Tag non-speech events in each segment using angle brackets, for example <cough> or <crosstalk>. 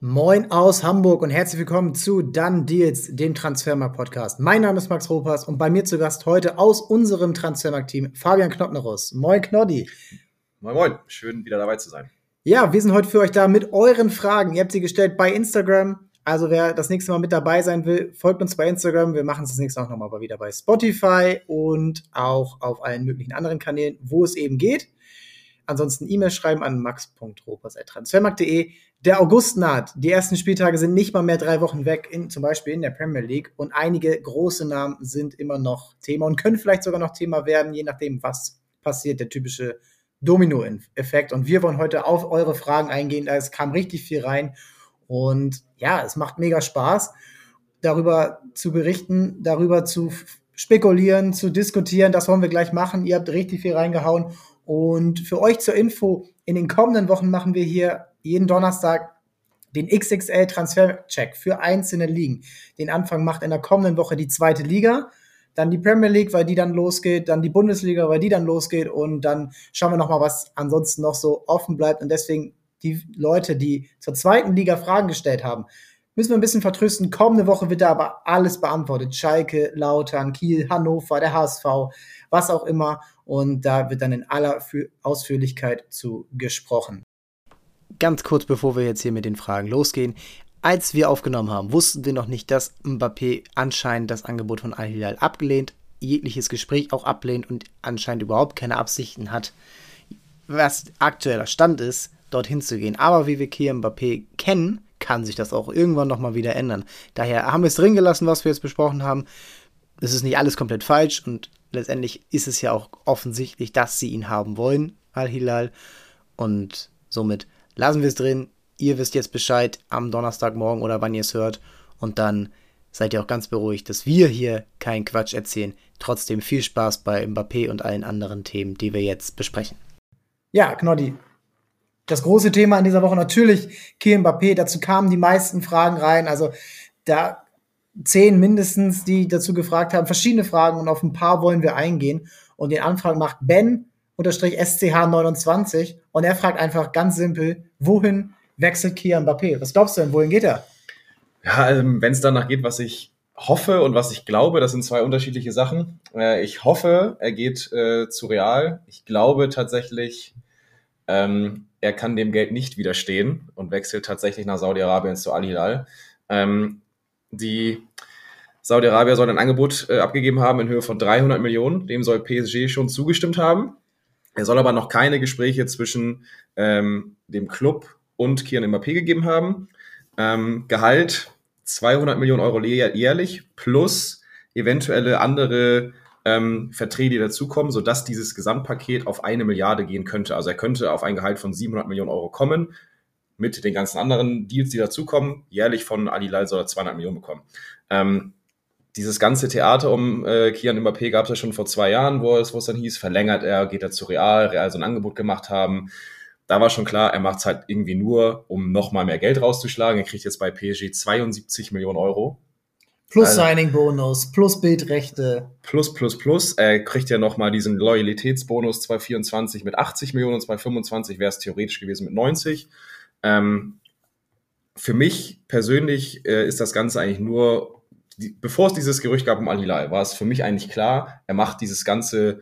Moin aus Hamburg und herzlich willkommen zu Dann Deals, dem Transfermarkt-Podcast. Mein Name ist Max Ropas und bei mir zu Gast heute aus unserem Transfermarkt-Team Fabian Knottnerus. Moin Knoddi. Moin Moin, schön wieder dabei zu sein. Ja, wir sind heute für euch da mit euren Fragen. Ihr habt sie gestellt bei Instagram. Also wer das nächste Mal mit dabei sein will, folgt uns bei Instagram. Wir machen es das nächste Mal nochmal wieder bei Spotify und auch auf allen möglichen anderen Kanälen, wo es eben geht. Ansonsten E-Mail schreiben an max.ropers.transfermarkt.de. Der August naht. Die ersten Spieltage sind nicht mal mehr drei Wochen weg, in, zum Beispiel in der Premier League. Und einige große Namen sind immer noch Thema und können vielleicht sogar noch Thema werden, je nachdem, was passiert. Der typische Domino-Effekt. Und wir wollen heute auf eure Fragen eingehen. Es kam richtig viel rein. Und ja, es macht mega Spaß, darüber zu berichten, darüber zu spekulieren, zu diskutieren. Das wollen wir gleich machen. Ihr habt richtig viel reingehauen. Und für euch zur Info, in den kommenden Wochen machen wir hier jeden Donnerstag den XXL Transfercheck für einzelne Ligen. Den Anfang macht in der kommenden Woche die zweite Liga, dann die Premier League, weil die dann losgeht, dann die Bundesliga, weil die dann losgeht und dann schauen wir nochmal, was ansonsten noch so offen bleibt und deswegen die Leute, die zur zweiten Liga Fragen gestellt haben, müssen wir ein bisschen vertrösten. Kommende Woche wird da aber alles beantwortet. Schalke, Lautern, Kiel, Hannover, der HSV, was auch immer. Und da wird dann in aller Ausführlichkeit zu gesprochen ganz kurz bevor wir jetzt hier mit den Fragen losgehen. Als wir aufgenommen haben, wussten wir noch nicht, dass Mbappé anscheinend das Angebot von Al-Hilal abgelehnt, jegliches Gespräch auch ablehnt und anscheinend überhaupt keine Absichten hat, was aktueller Stand ist, dorthin zu gehen. Aber wie wir hier Mbappé kennen, kann sich das auch irgendwann nochmal wieder ändern. Daher haben wir es drin gelassen, was wir jetzt besprochen haben. Es ist nicht alles komplett falsch und letztendlich ist es ja auch offensichtlich, dass sie ihn haben wollen, Al-Hilal. Und somit lassen wir es drin. Ihr wisst jetzt Bescheid am Donnerstagmorgen oder wann ihr es hört. Und dann seid ihr auch ganz beruhigt, dass wir hier keinen Quatsch erzählen. Trotzdem viel Spaß bei Mbappé und allen anderen Themen, die wir jetzt besprechen. Ja, Knoddy. Das große Thema in dieser Woche natürlich Kiel Mbappé. Dazu kamen die meisten Fragen rein. Also da zehn mindestens, die dazu gefragt haben, verschiedene Fragen und auf ein paar wollen wir eingehen. Und den Anfang macht Ben unterstrich SCH29 und er fragt einfach ganz simpel, wohin wechselt Kian Mbappé? Was glaubst du denn, wohin geht er? Ja, ähm, wenn es danach geht, was ich hoffe und was ich glaube, das sind zwei unterschiedliche Sachen. Äh, ich hoffe, er geht äh, zu Real. Ich glaube tatsächlich, ähm, er kann dem Geld nicht widerstehen und wechselt tatsächlich nach Saudi-Arabien zu Al-Hilal. Ähm, die Saudi-Arabier soll ein Angebot äh, abgegeben haben in Höhe von 300 Millionen. Dem soll PSG schon zugestimmt haben. Er soll aber noch keine Gespräche zwischen ähm, dem Club und Kian Mbappé gegeben haben. Ähm, Gehalt 200 Millionen Euro jährlich plus eventuelle andere ähm, Verträge, die dazukommen, sodass dieses Gesamtpaket auf eine Milliarde gehen könnte. Also er könnte auf ein Gehalt von 700 Millionen Euro kommen mit den ganzen anderen Deals, die dazukommen. Jährlich von Alilal soll er 200 Millionen bekommen. Ähm, dieses ganze Theater um äh, Kian Mbappé gab es ja schon vor zwei Jahren, wo es, wo es dann hieß, verlängert er, geht er zu Real, Real so ein Angebot gemacht haben. Da war schon klar, er macht es halt irgendwie nur, um nochmal mehr Geld rauszuschlagen. Er kriegt jetzt bei PSG 72 Millionen Euro. Plus also, Signing-Bonus, plus Bildrechte. Plus, plus, plus. Er kriegt ja nochmal diesen Loyalitätsbonus 2024 mit 80 Millionen und 2025 wäre es theoretisch gewesen mit 90. Ähm, für mich persönlich äh, ist das Ganze eigentlich nur die, bevor es dieses Gerücht gab um Al-Hilal, war es für mich eigentlich klar, er macht dieses ganze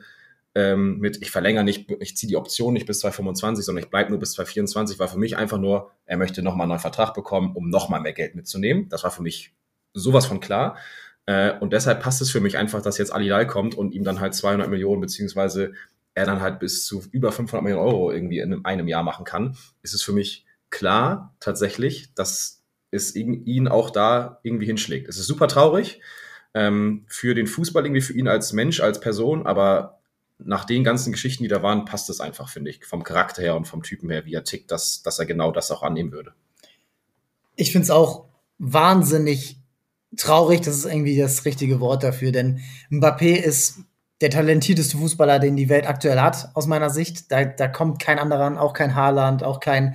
ähm, mit, ich verlängere nicht, ich ziehe die Option nicht bis 2025, sondern ich bleibe nur bis 2024, war für mich einfach nur, er möchte nochmal einen neuen Vertrag bekommen, um nochmal mehr Geld mitzunehmen. Das war für mich sowas von klar. Äh, und deshalb passt es für mich einfach, dass jetzt Al-Hilal kommt und ihm dann halt 200 Millionen, beziehungsweise er dann halt bis zu über 500 Millionen Euro irgendwie in einem Jahr machen kann, ist es für mich klar tatsächlich, dass es ihn auch da irgendwie hinschlägt. Es ist super traurig ähm, für den Fußball, irgendwie für ihn als Mensch, als Person, aber nach den ganzen Geschichten, die da waren, passt es einfach, finde ich, vom Charakter her und vom Typen her, wie er tickt, dass, dass er genau das auch annehmen würde. Ich finde es auch wahnsinnig traurig, das ist irgendwie das richtige Wort dafür, denn Mbappé ist der talentierteste Fußballer, den die Welt aktuell hat, aus meiner Sicht. Da, da kommt kein anderer an, auch kein Haaland, auch kein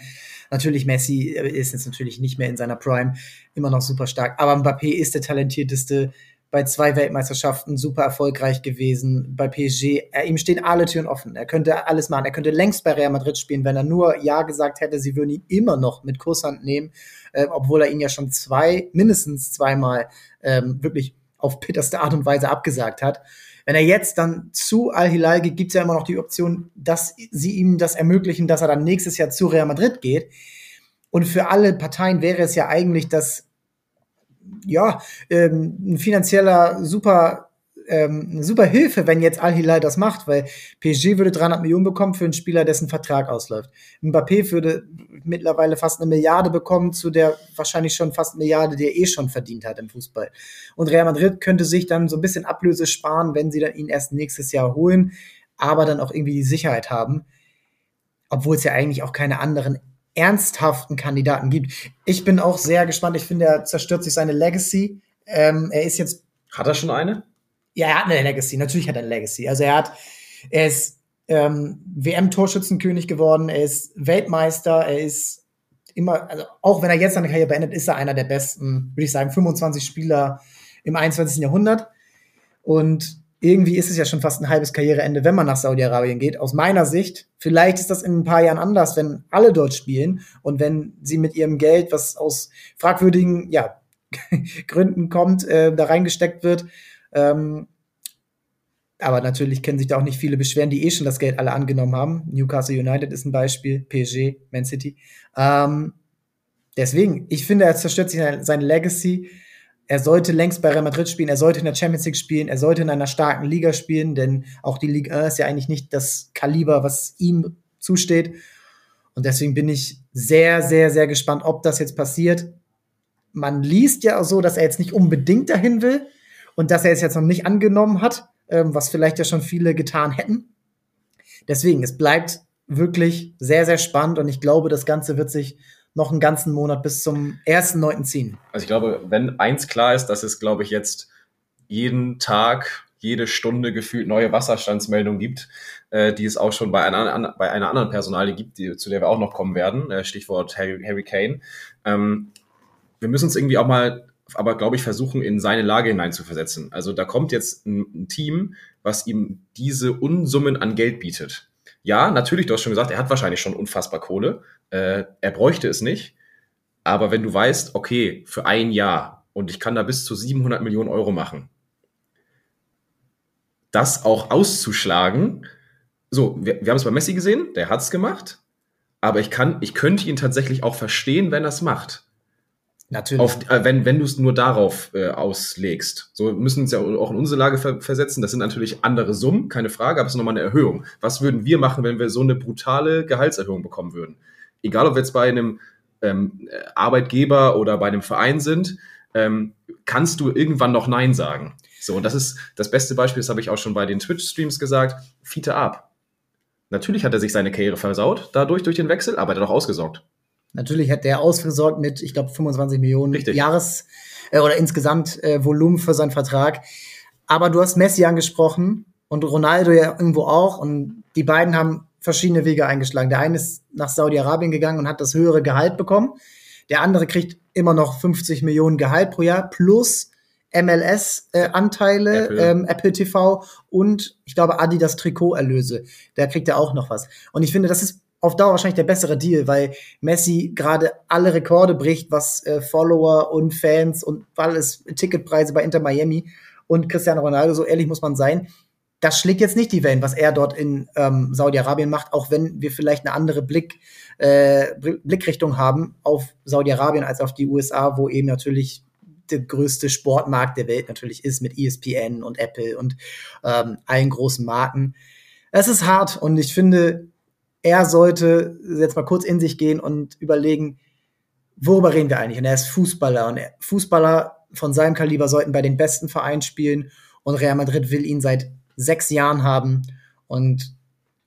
Natürlich, Messi ist jetzt natürlich nicht mehr in seiner Prime, immer noch super stark. Aber Mbappé ist der talentierteste bei zwei Weltmeisterschaften super erfolgreich gewesen, bei PSG. Er, ihm stehen alle Türen offen. Er könnte alles machen. Er könnte längst bei Real Madrid spielen, wenn er nur Ja gesagt hätte, sie würden ihn immer noch mit Kusshand nehmen, äh, obwohl er ihn ja schon zwei, mindestens zweimal ähm, wirklich auf bitterste Art und Weise abgesagt hat. Wenn er jetzt dann zu Al-Hilal geht, gibt es ja immer noch die Option, dass sie ihm das ermöglichen, dass er dann nächstes Jahr zu Real Madrid geht. Und für alle Parteien wäre es ja eigentlich das ja, ähm, ein finanzieller super ähm, eine super Hilfe, wenn jetzt Al-Hilal das macht, weil PSG würde 300 Millionen bekommen für einen Spieler, dessen Vertrag ausläuft. Mbappé würde mittlerweile fast eine Milliarde bekommen, zu der wahrscheinlich schon fast Milliarde, die er eh schon verdient hat im Fußball. Und Real Madrid könnte sich dann so ein bisschen Ablöse sparen, wenn sie dann ihn erst nächstes Jahr holen, aber dann auch irgendwie die Sicherheit haben. Obwohl es ja eigentlich auch keine anderen ernsthaften Kandidaten gibt. Ich bin auch sehr gespannt. Ich finde, er zerstört sich seine Legacy. Ähm, er ist jetzt. Hat er schon eine? Ja, er hat eine Legacy. Natürlich hat er eine Legacy. Also er hat, er ist ähm, WM-Torschützenkönig geworden. Er ist Weltmeister. Er ist immer, also auch wenn er jetzt seine Karriere beendet, ist er einer der besten, würde ich sagen, 25 Spieler im 21. Jahrhundert. Und irgendwie ist es ja schon fast ein halbes Karriereende, wenn man nach Saudi-Arabien geht. Aus meiner Sicht, vielleicht ist das in ein paar Jahren anders, wenn alle dort spielen und wenn sie mit ihrem Geld, was aus fragwürdigen ja, <laughs> Gründen kommt, äh, da reingesteckt wird. Ähm, aber natürlich können sich da auch nicht viele beschweren, die eh schon das Geld alle angenommen haben. Newcastle United ist ein Beispiel, PSG, Man City. Ähm, deswegen, ich finde, er zerstört sich seine Legacy er sollte längst bei Real Madrid spielen, er sollte in der Champions League spielen, er sollte in einer starken Liga spielen, denn auch die Liga 1 ist ja eigentlich nicht das Kaliber, was ihm zusteht. Und deswegen bin ich sehr, sehr, sehr gespannt, ob das jetzt passiert. Man liest ja auch so, dass er jetzt nicht unbedingt dahin will und dass er es jetzt noch nicht angenommen hat, ähm, was vielleicht ja schon viele getan hätten. Deswegen, es bleibt wirklich sehr, sehr spannend und ich glaube, das Ganze wird sich noch einen ganzen Monat bis zum 1.9. ziehen. Also ich glaube, wenn eins klar ist, dass es, glaube ich, jetzt jeden Tag, jede Stunde gefühlt neue Wasserstandsmeldungen gibt, äh, die es auch schon bei einer, an, bei einer anderen Personalie gibt, die, zu der wir auch noch kommen werden, äh, Stichwort Harry, Harry Kane. Ähm, wir müssen uns irgendwie auch mal, aber glaube ich, versuchen, in seine Lage hineinzuversetzen. Also da kommt jetzt ein, ein Team, was ihm diese Unsummen an Geld bietet. Ja, natürlich, du hast schon gesagt, er hat wahrscheinlich schon unfassbar Kohle. Äh, er bräuchte es nicht. Aber wenn du weißt, okay, für ein Jahr und ich kann da bis zu 700 Millionen Euro machen, das auch auszuschlagen, so, wir, wir haben es bei Messi gesehen, der hat es gemacht, aber ich kann, ich könnte ihn tatsächlich auch verstehen, wenn er es macht. Natürlich. Auf, äh, wenn, wenn du es nur darauf äh, auslegst. So müssen uns ja auch in unsere Lage ver versetzen. Das sind natürlich andere Summen, keine Frage, aber es ist nochmal eine Erhöhung. Was würden wir machen, wenn wir so eine brutale Gehaltserhöhung bekommen würden? Egal, ob wir jetzt bei einem ähm, Arbeitgeber oder bei einem Verein sind, ähm, kannst du irgendwann noch Nein sagen. So, und das ist das beste Beispiel, das habe ich auch schon bei den Twitch-Streams gesagt, Fiete ab. Natürlich hat er sich seine Karriere versaut, dadurch durch den Wechsel, aber er hat auch ausgesorgt. Natürlich hat der ausgesorgt mit, ich glaube, 25 Millionen Richtig. Jahres- äh, oder insgesamt äh, Volumen für seinen Vertrag. Aber du hast Messi angesprochen und Ronaldo ja irgendwo auch. Und die beiden haben verschiedene Wege eingeschlagen. Der eine ist nach Saudi-Arabien gegangen und hat das höhere Gehalt bekommen. Der andere kriegt immer noch 50 Millionen Gehalt pro Jahr plus MLS-Anteile, äh, Apple. Ähm, Apple TV und ich glaube Adidas Trikoterlöse. Da kriegt er auch noch was. Und ich finde, das ist auf Dauer wahrscheinlich der bessere Deal, weil Messi gerade alle Rekorde bricht, was äh, Follower und Fans und alles Ticketpreise bei Inter Miami und Cristiano Ronaldo, so ehrlich muss man sein, das schlägt jetzt nicht die Wellen, was er dort in ähm, Saudi-Arabien macht, auch wenn wir vielleicht eine andere Blick, äh, Blickrichtung haben auf Saudi-Arabien als auf die USA, wo eben natürlich der größte Sportmarkt der Welt natürlich ist mit ESPN und Apple und ähm, allen großen Marken. Es ist hart und ich finde, er sollte jetzt mal kurz in sich gehen und überlegen, worüber reden wir eigentlich? Und er ist Fußballer und Fußballer von seinem Kaliber sollten bei den besten Vereinen spielen und Real Madrid will ihn seit sechs Jahren haben und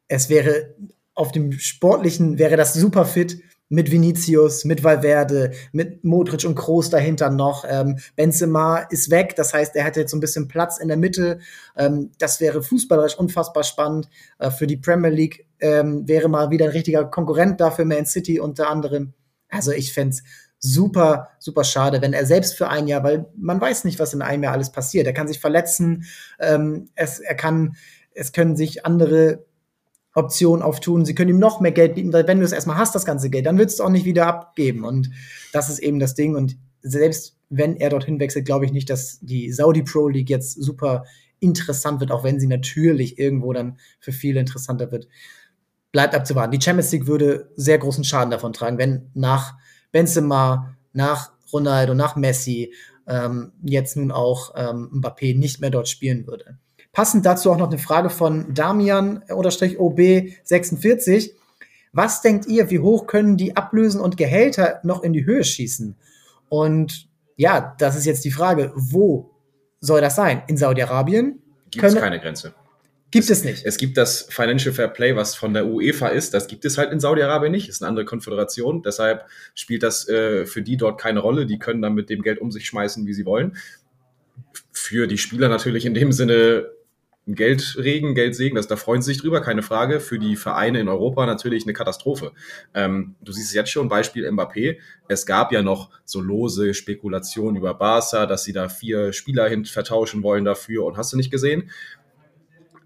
es wäre auf dem sportlichen wäre das super fit mit Vinicius, mit Valverde, mit Modric und Kroos dahinter noch. Ähm, Benzema ist weg, das heißt, er hätte jetzt so ein bisschen Platz in der Mitte. Ähm, das wäre fußballerisch unfassbar spannend. Äh, für die Premier League ähm, wäre mal wieder ein richtiger Konkurrent dafür Man City unter anderem. Also ich fände super, super schade, wenn er selbst für ein Jahr, weil man weiß nicht, was in einem Jahr alles passiert. Er kann sich verletzen, ähm, es, er kann, es können sich andere Optionen auftun. Sie können ihm noch mehr Geld bieten, weil wenn du es erstmal hast, das ganze Geld, dann willst du es auch nicht wieder abgeben. Und das ist eben das Ding. Und selbst wenn er dorthin wechselt, glaube ich nicht, dass die Saudi Pro League jetzt super interessant wird, auch wenn sie natürlich irgendwo dann für viele interessanter wird. Bleibt abzuwarten. Die Champions League würde sehr großen Schaden davon tragen, wenn nach Benzema, nach Ronaldo, nach Messi ähm, jetzt nun auch ähm, Mbappé nicht mehr dort spielen würde. Passend dazu auch noch eine Frage von Damian-OB46. Was denkt ihr, wie hoch können die Ablösen und Gehälter noch in die Höhe schießen? Und ja, das ist jetzt die Frage, wo soll das sein? In Saudi-Arabien? Gibt es keine Grenze. Gibt es nicht. Es gibt das Financial Fair Play, was von der UEFA ist. Das gibt es halt in Saudi-Arabien nicht. Ist eine andere Konföderation. Deshalb spielt das äh, für die dort keine Rolle. Die können dann mit dem Geld um sich schmeißen, wie sie wollen. Für die Spieler natürlich in dem Sinne Geldregen, Geldsegen, das, da freuen sie sich drüber, keine Frage. Für die Vereine in Europa natürlich eine Katastrophe. Ähm, du siehst es jetzt schon, Beispiel Mbappé. Es gab ja noch so lose Spekulationen über Barca, dass sie da vier Spieler hin vertauschen wollen dafür und hast du nicht gesehen.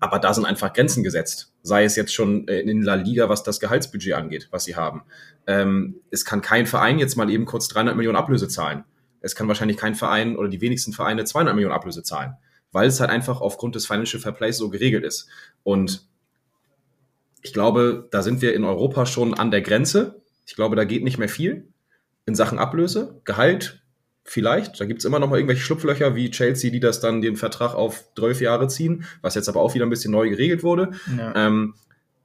Aber da sind einfach Grenzen gesetzt. Sei es jetzt schon in La Liga, was das Gehaltsbudget angeht, was sie haben. Ähm, es kann kein Verein jetzt mal eben kurz 300 Millionen Ablöse zahlen. Es kann wahrscheinlich kein Verein oder die wenigsten Vereine 200 Millionen Ablöse zahlen weil es halt einfach aufgrund des Financial Fair Play so geregelt ist. Und ich glaube, da sind wir in Europa schon an der Grenze. Ich glaube, da geht nicht mehr viel in Sachen Ablöse. Gehalt vielleicht. Da gibt es immer noch mal irgendwelche Schlupflöcher wie Chelsea, die das dann den Vertrag auf 12 Jahre ziehen, was jetzt aber auch wieder ein bisschen neu geregelt wurde. Ja. Ähm,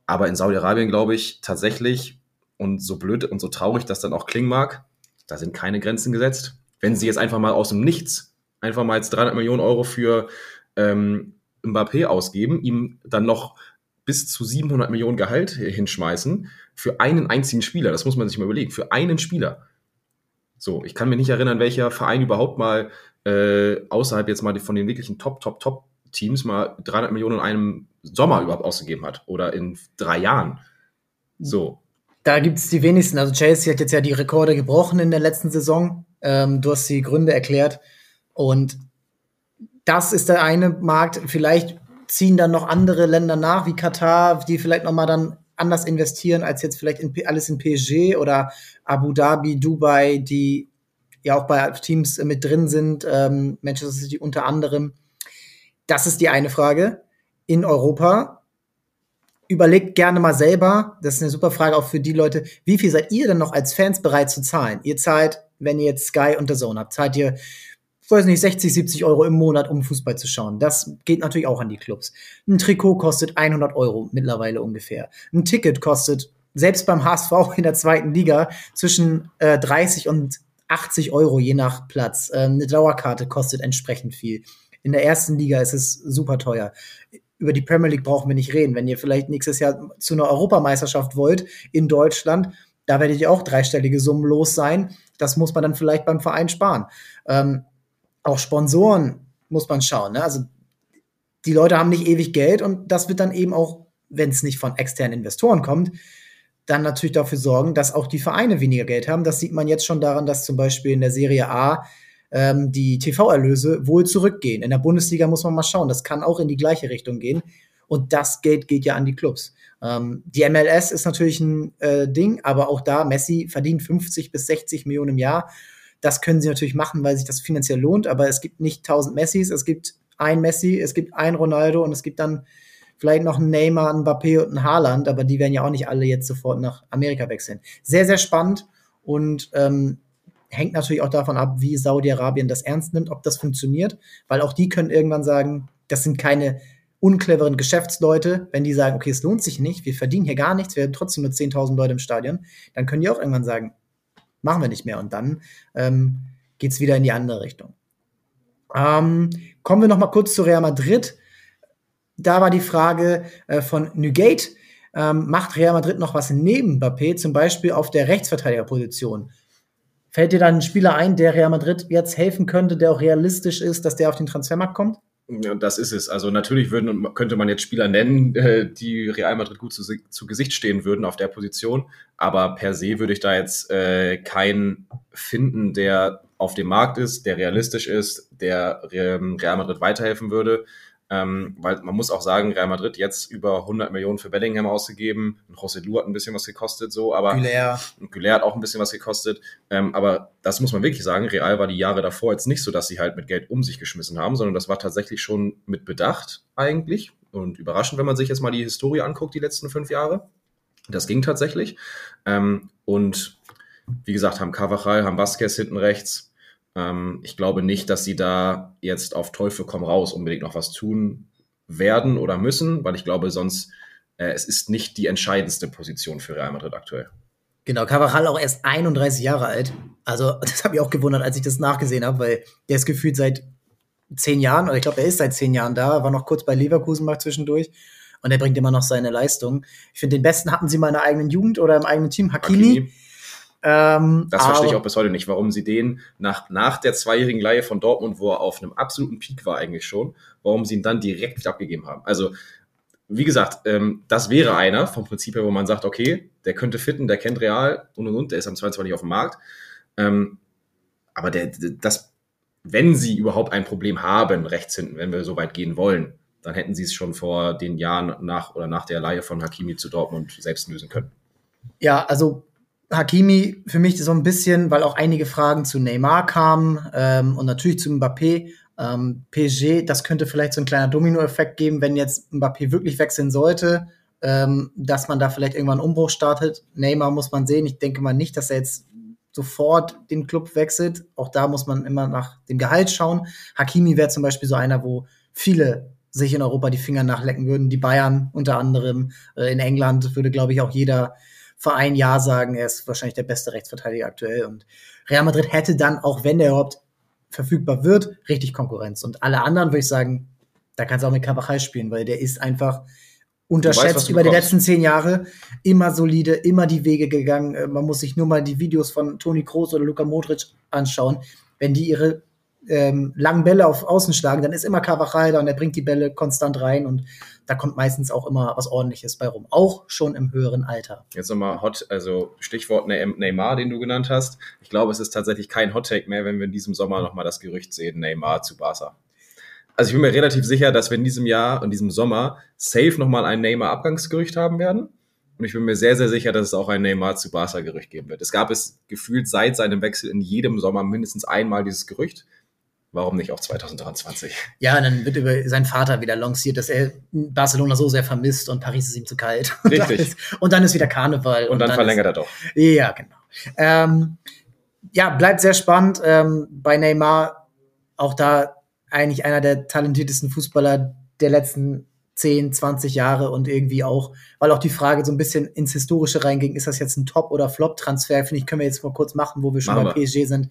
aber in Saudi-Arabien glaube ich tatsächlich, und so blöd und so traurig das dann auch klingen mag, da sind keine Grenzen gesetzt. Wenn sie jetzt einfach mal aus dem Nichts einfach mal jetzt 300 Millionen Euro für ähm, Mbappé ausgeben, ihm dann noch bis zu 700 Millionen Gehalt hinschmeißen für einen einzigen Spieler. Das muss man sich mal überlegen. Für einen Spieler. So, ich kann mir nicht erinnern, welcher Verein überhaupt mal äh, außerhalb jetzt mal von den wirklichen Top, Top, Top Teams mal 300 Millionen in einem Sommer überhaupt ausgegeben hat oder in drei Jahren. So. Da gibt es die wenigsten. Also Chelsea hat jetzt ja die Rekorde gebrochen in der letzten Saison. Ähm, du hast die Gründe erklärt. Und das ist der eine Markt. Vielleicht ziehen dann noch andere Länder nach, wie Katar, die vielleicht noch mal dann anders investieren als jetzt vielleicht in, alles in PSG oder Abu Dhabi, Dubai, die ja auch bei Teams mit drin sind, ähm, Manchester City unter anderem. Das ist die eine Frage. In Europa überlegt gerne mal selber, das ist eine super Frage auch für die Leute, wie viel seid ihr denn noch als Fans bereit zu zahlen? Ihr zahlt, wenn ihr jetzt Sky und The Zone habt, zahlt ihr weiß nicht, 60, 70 Euro im Monat, um Fußball zu schauen. Das geht natürlich auch an die Clubs. Ein Trikot kostet 100 Euro mittlerweile ungefähr. Ein Ticket kostet selbst beim HSV <laughs> in der zweiten Liga zwischen äh, 30 und 80 Euro je nach Platz. Äh, eine Dauerkarte kostet entsprechend viel. In der ersten Liga ist es super teuer. Über die Premier League brauchen wir nicht reden. Wenn ihr vielleicht nächstes Jahr zu einer Europameisterschaft wollt in Deutschland, da werdet ihr auch dreistellige Summen los sein. Das muss man dann vielleicht beim Verein sparen. Ähm, auch Sponsoren muss man schauen. Ne? Also die Leute haben nicht ewig Geld und das wird dann eben auch, wenn es nicht von externen Investoren kommt, dann natürlich dafür sorgen, dass auch die Vereine weniger Geld haben. Das sieht man jetzt schon daran, dass zum Beispiel in der Serie A ähm, die TV-Erlöse wohl zurückgehen. In der Bundesliga muss man mal schauen. Das kann auch in die gleiche Richtung gehen. Und das Geld geht ja an die Clubs. Ähm, die MLS ist natürlich ein äh, Ding, aber auch da, Messi verdient 50 bis 60 Millionen im Jahr. Das können sie natürlich machen, weil sich das finanziell lohnt, aber es gibt nicht 1000 Messis, es gibt ein Messi, es gibt ein Ronaldo und es gibt dann vielleicht noch einen Neymar, einen Mbappé und einen Haaland, aber die werden ja auch nicht alle jetzt sofort nach Amerika wechseln. Sehr, sehr spannend und ähm, hängt natürlich auch davon ab, wie Saudi-Arabien das ernst nimmt, ob das funktioniert, weil auch die können irgendwann sagen, das sind keine uncleveren Geschäftsleute, wenn die sagen, okay, es lohnt sich nicht, wir verdienen hier gar nichts, wir haben trotzdem nur 10.000 Leute im Stadion, dann können die auch irgendwann sagen, machen wir nicht mehr. Und dann ähm, geht es wieder in die andere Richtung. Ähm, kommen wir noch mal kurz zu Real Madrid. Da war die Frage äh, von Nugate. Ähm, macht Real Madrid noch was neben Mbappé, zum Beispiel auf der Rechtsverteidigerposition? Fällt dir dann ein Spieler ein, der Real Madrid jetzt helfen könnte, der auch realistisch ist, dass der auf den Transfermarkt kommt? Ja, das ist es. Also natürlich würden, könnte man jetzt Spieler nennen, äh, die Real Madrid gut zu, zu, Gesicht stehen würden auf der Position. Aber per se würde ich da jetzt äh, keinen finden, der auf dem Markt ist, der realistisch ist, der Real Madrid weiterhelfen würde. Ähm, weil man muss auch sagen, Real Madrid jetzt über 100 Millionen für Bellingham ausgegeben. Und José Lu hat ein bisschen was gekostet, so, aber Güler. Güler hat auch ein bisschen was gekostet. Ähm, aber das muss man wirklich sagen. Real war die Jahre davor jetzt nicht so, dass sie halt mit Geld um sich geschmissen haben, sondern das war tatsächlich schon mit Bedacht eigentlich und überraschend, wenn man sich jetzt mal die Historie anguckt, die letzten fünf Jahre. Das ging tatsächlich. Ähm, und wie gesagt, haben Cavachal, haben Vasquez hinten rechts, ähm, ich glaube nicht, dass sie da jetzt auf Teufel komm raus unbedingt noch was tun werden oder müssen, weil ich glaube, sonst äh, es ist nicht die entscheidendste Position für Real Madrid aktuell. Genau, Cavachal auch erst 31 Jahre alt. Also, <laughs> das habe ich auch gewundert, als ich das nachgesehen habe, weil der ist gefühlt seit zehn Jahren, oder ich glaube, er ist seit zehn Jahren da, war noch kurz bei Leverkusen mal zwischendurch und er bringt immer noch seine Leistung. Ich finde, den besten hatten sie mal in der eigenen Jugend oder im eigenen Team, Hakimi. Hakimi. Ähm, das verstehe ich auch bis heute nicht, warum sie den nach, nach der zweijährigen Leihe von Dortmund, wo er auf einem absoluten Peak war eigentlich schon, warum sie ihn dann direkt wieder abgegeben haben. Also, wie gesagt, ähm, das wäre einer vom Prinzip her, wo man sagt, okay, der könnte fitten, der kennt Real und und und, der ist am 22 auf dem Markt. Ähm, aber der, das, wenn sie überhaupt ein Problem haben, rechts hinten, wenn wir so weit gehen wollen, dann hätten sie es schon vor den Jahren nach oder nach der Leihe von Hakimi zu Dortmund selbst lösen können. Ja, also Hakimi für mich so ein bisschen, weil auch einige Fragen zu Neymar kamen ähm, und natürlich zu Mbappé. Ähm, PSG, das könnte vielleicht so ein kleiner Dominoeffekt geben, wenn jetzt Mbappé wirklich wechseln sollte, ähm, dass man da vielleicht irgendwann einen Umbruch startet. Neymar muss man sehen. Ich denke mal nicht, dass er jetzt sofort den Club wechselt. Auch da muss man immer nach dem Gehalt schauen. Hakimi wäre zum Beispiel so einer, wo viele sich in Europa die Finger nachlecken würden. Die Bayern unter anderem. Äh, in England würde, glaube ich, auch jeder Verein Ja sagen. Er ist wahrscheinlich der beste Rechtsverteidiger aktuell. Und Real Madrid hätte dann, auch wenn der überhaupt verfügbar wird, richtig Konkurrenz. Und alle anderen würde ich sagen, da kannst du auch mit Carvajal spielen, weil der ist einfach unterschätzt weißt, über die letzten zehn Jahre. Immer solide, immer die Wege gegangen. Äh, man muss sich nur mal die Videos von Toni Kroos oder Luka Modric anschauen. Wenn die ihre ähm, langen Bälle auf Außen schlagen, dann ist immer Carvajal da und er bringt die Bälle konstant rein und da kommt meistens auch immer was ordentliches bei rum, auch schon im höheren Alter. Jetzt nochmal Hot, also Stichwort ne-, Neymar, den du genannt hast. Ich glaube, es ist tatsächlich kein Hot Take mehr, wenn wir in diesem Sommer nochmal das Gerücht sehen, Neymar zu Barca. Also ich bin mir relativ sicher, dass wir in diesem Jahr, in diesem Sommer, safe nochmal ein Neymar-Abgangsgerücht haben werden. Und ich bin mir sehr, sehr sicher, dass es auch ein Neymar zu Barca-Gerücht geben wird. Es gab es gefühlt seit seinem Wechsel in jedem Sommer mindestens einmal dieses Gerücht. Warum nicht auch 2023? Ja, dann wird über seinen Vater wieder lanciert, dass er Barcelona so sehr vermisst und Paris ist ihm zu kalt. Richtig. <laughs> Und dann ist, und dann ist wieder Karneval. Und, und dann, dann, verlängert ist, er doch. Ja, genau. Ähm, ja, bleibt sehr spannend. Ähm, bei Neymar auch da eigentlich einer der talentiertesten Fußballer der letzten 10, 20 Jahre und irgendwie auch, weil auch die Frage so ein bisschen ins Historische reinging, ist das jetzt ein Top- oder Flop-Transfer? Finde ich, können wir jetzt mal kurz machen, wo wir schon machen bei wir. PSG sind.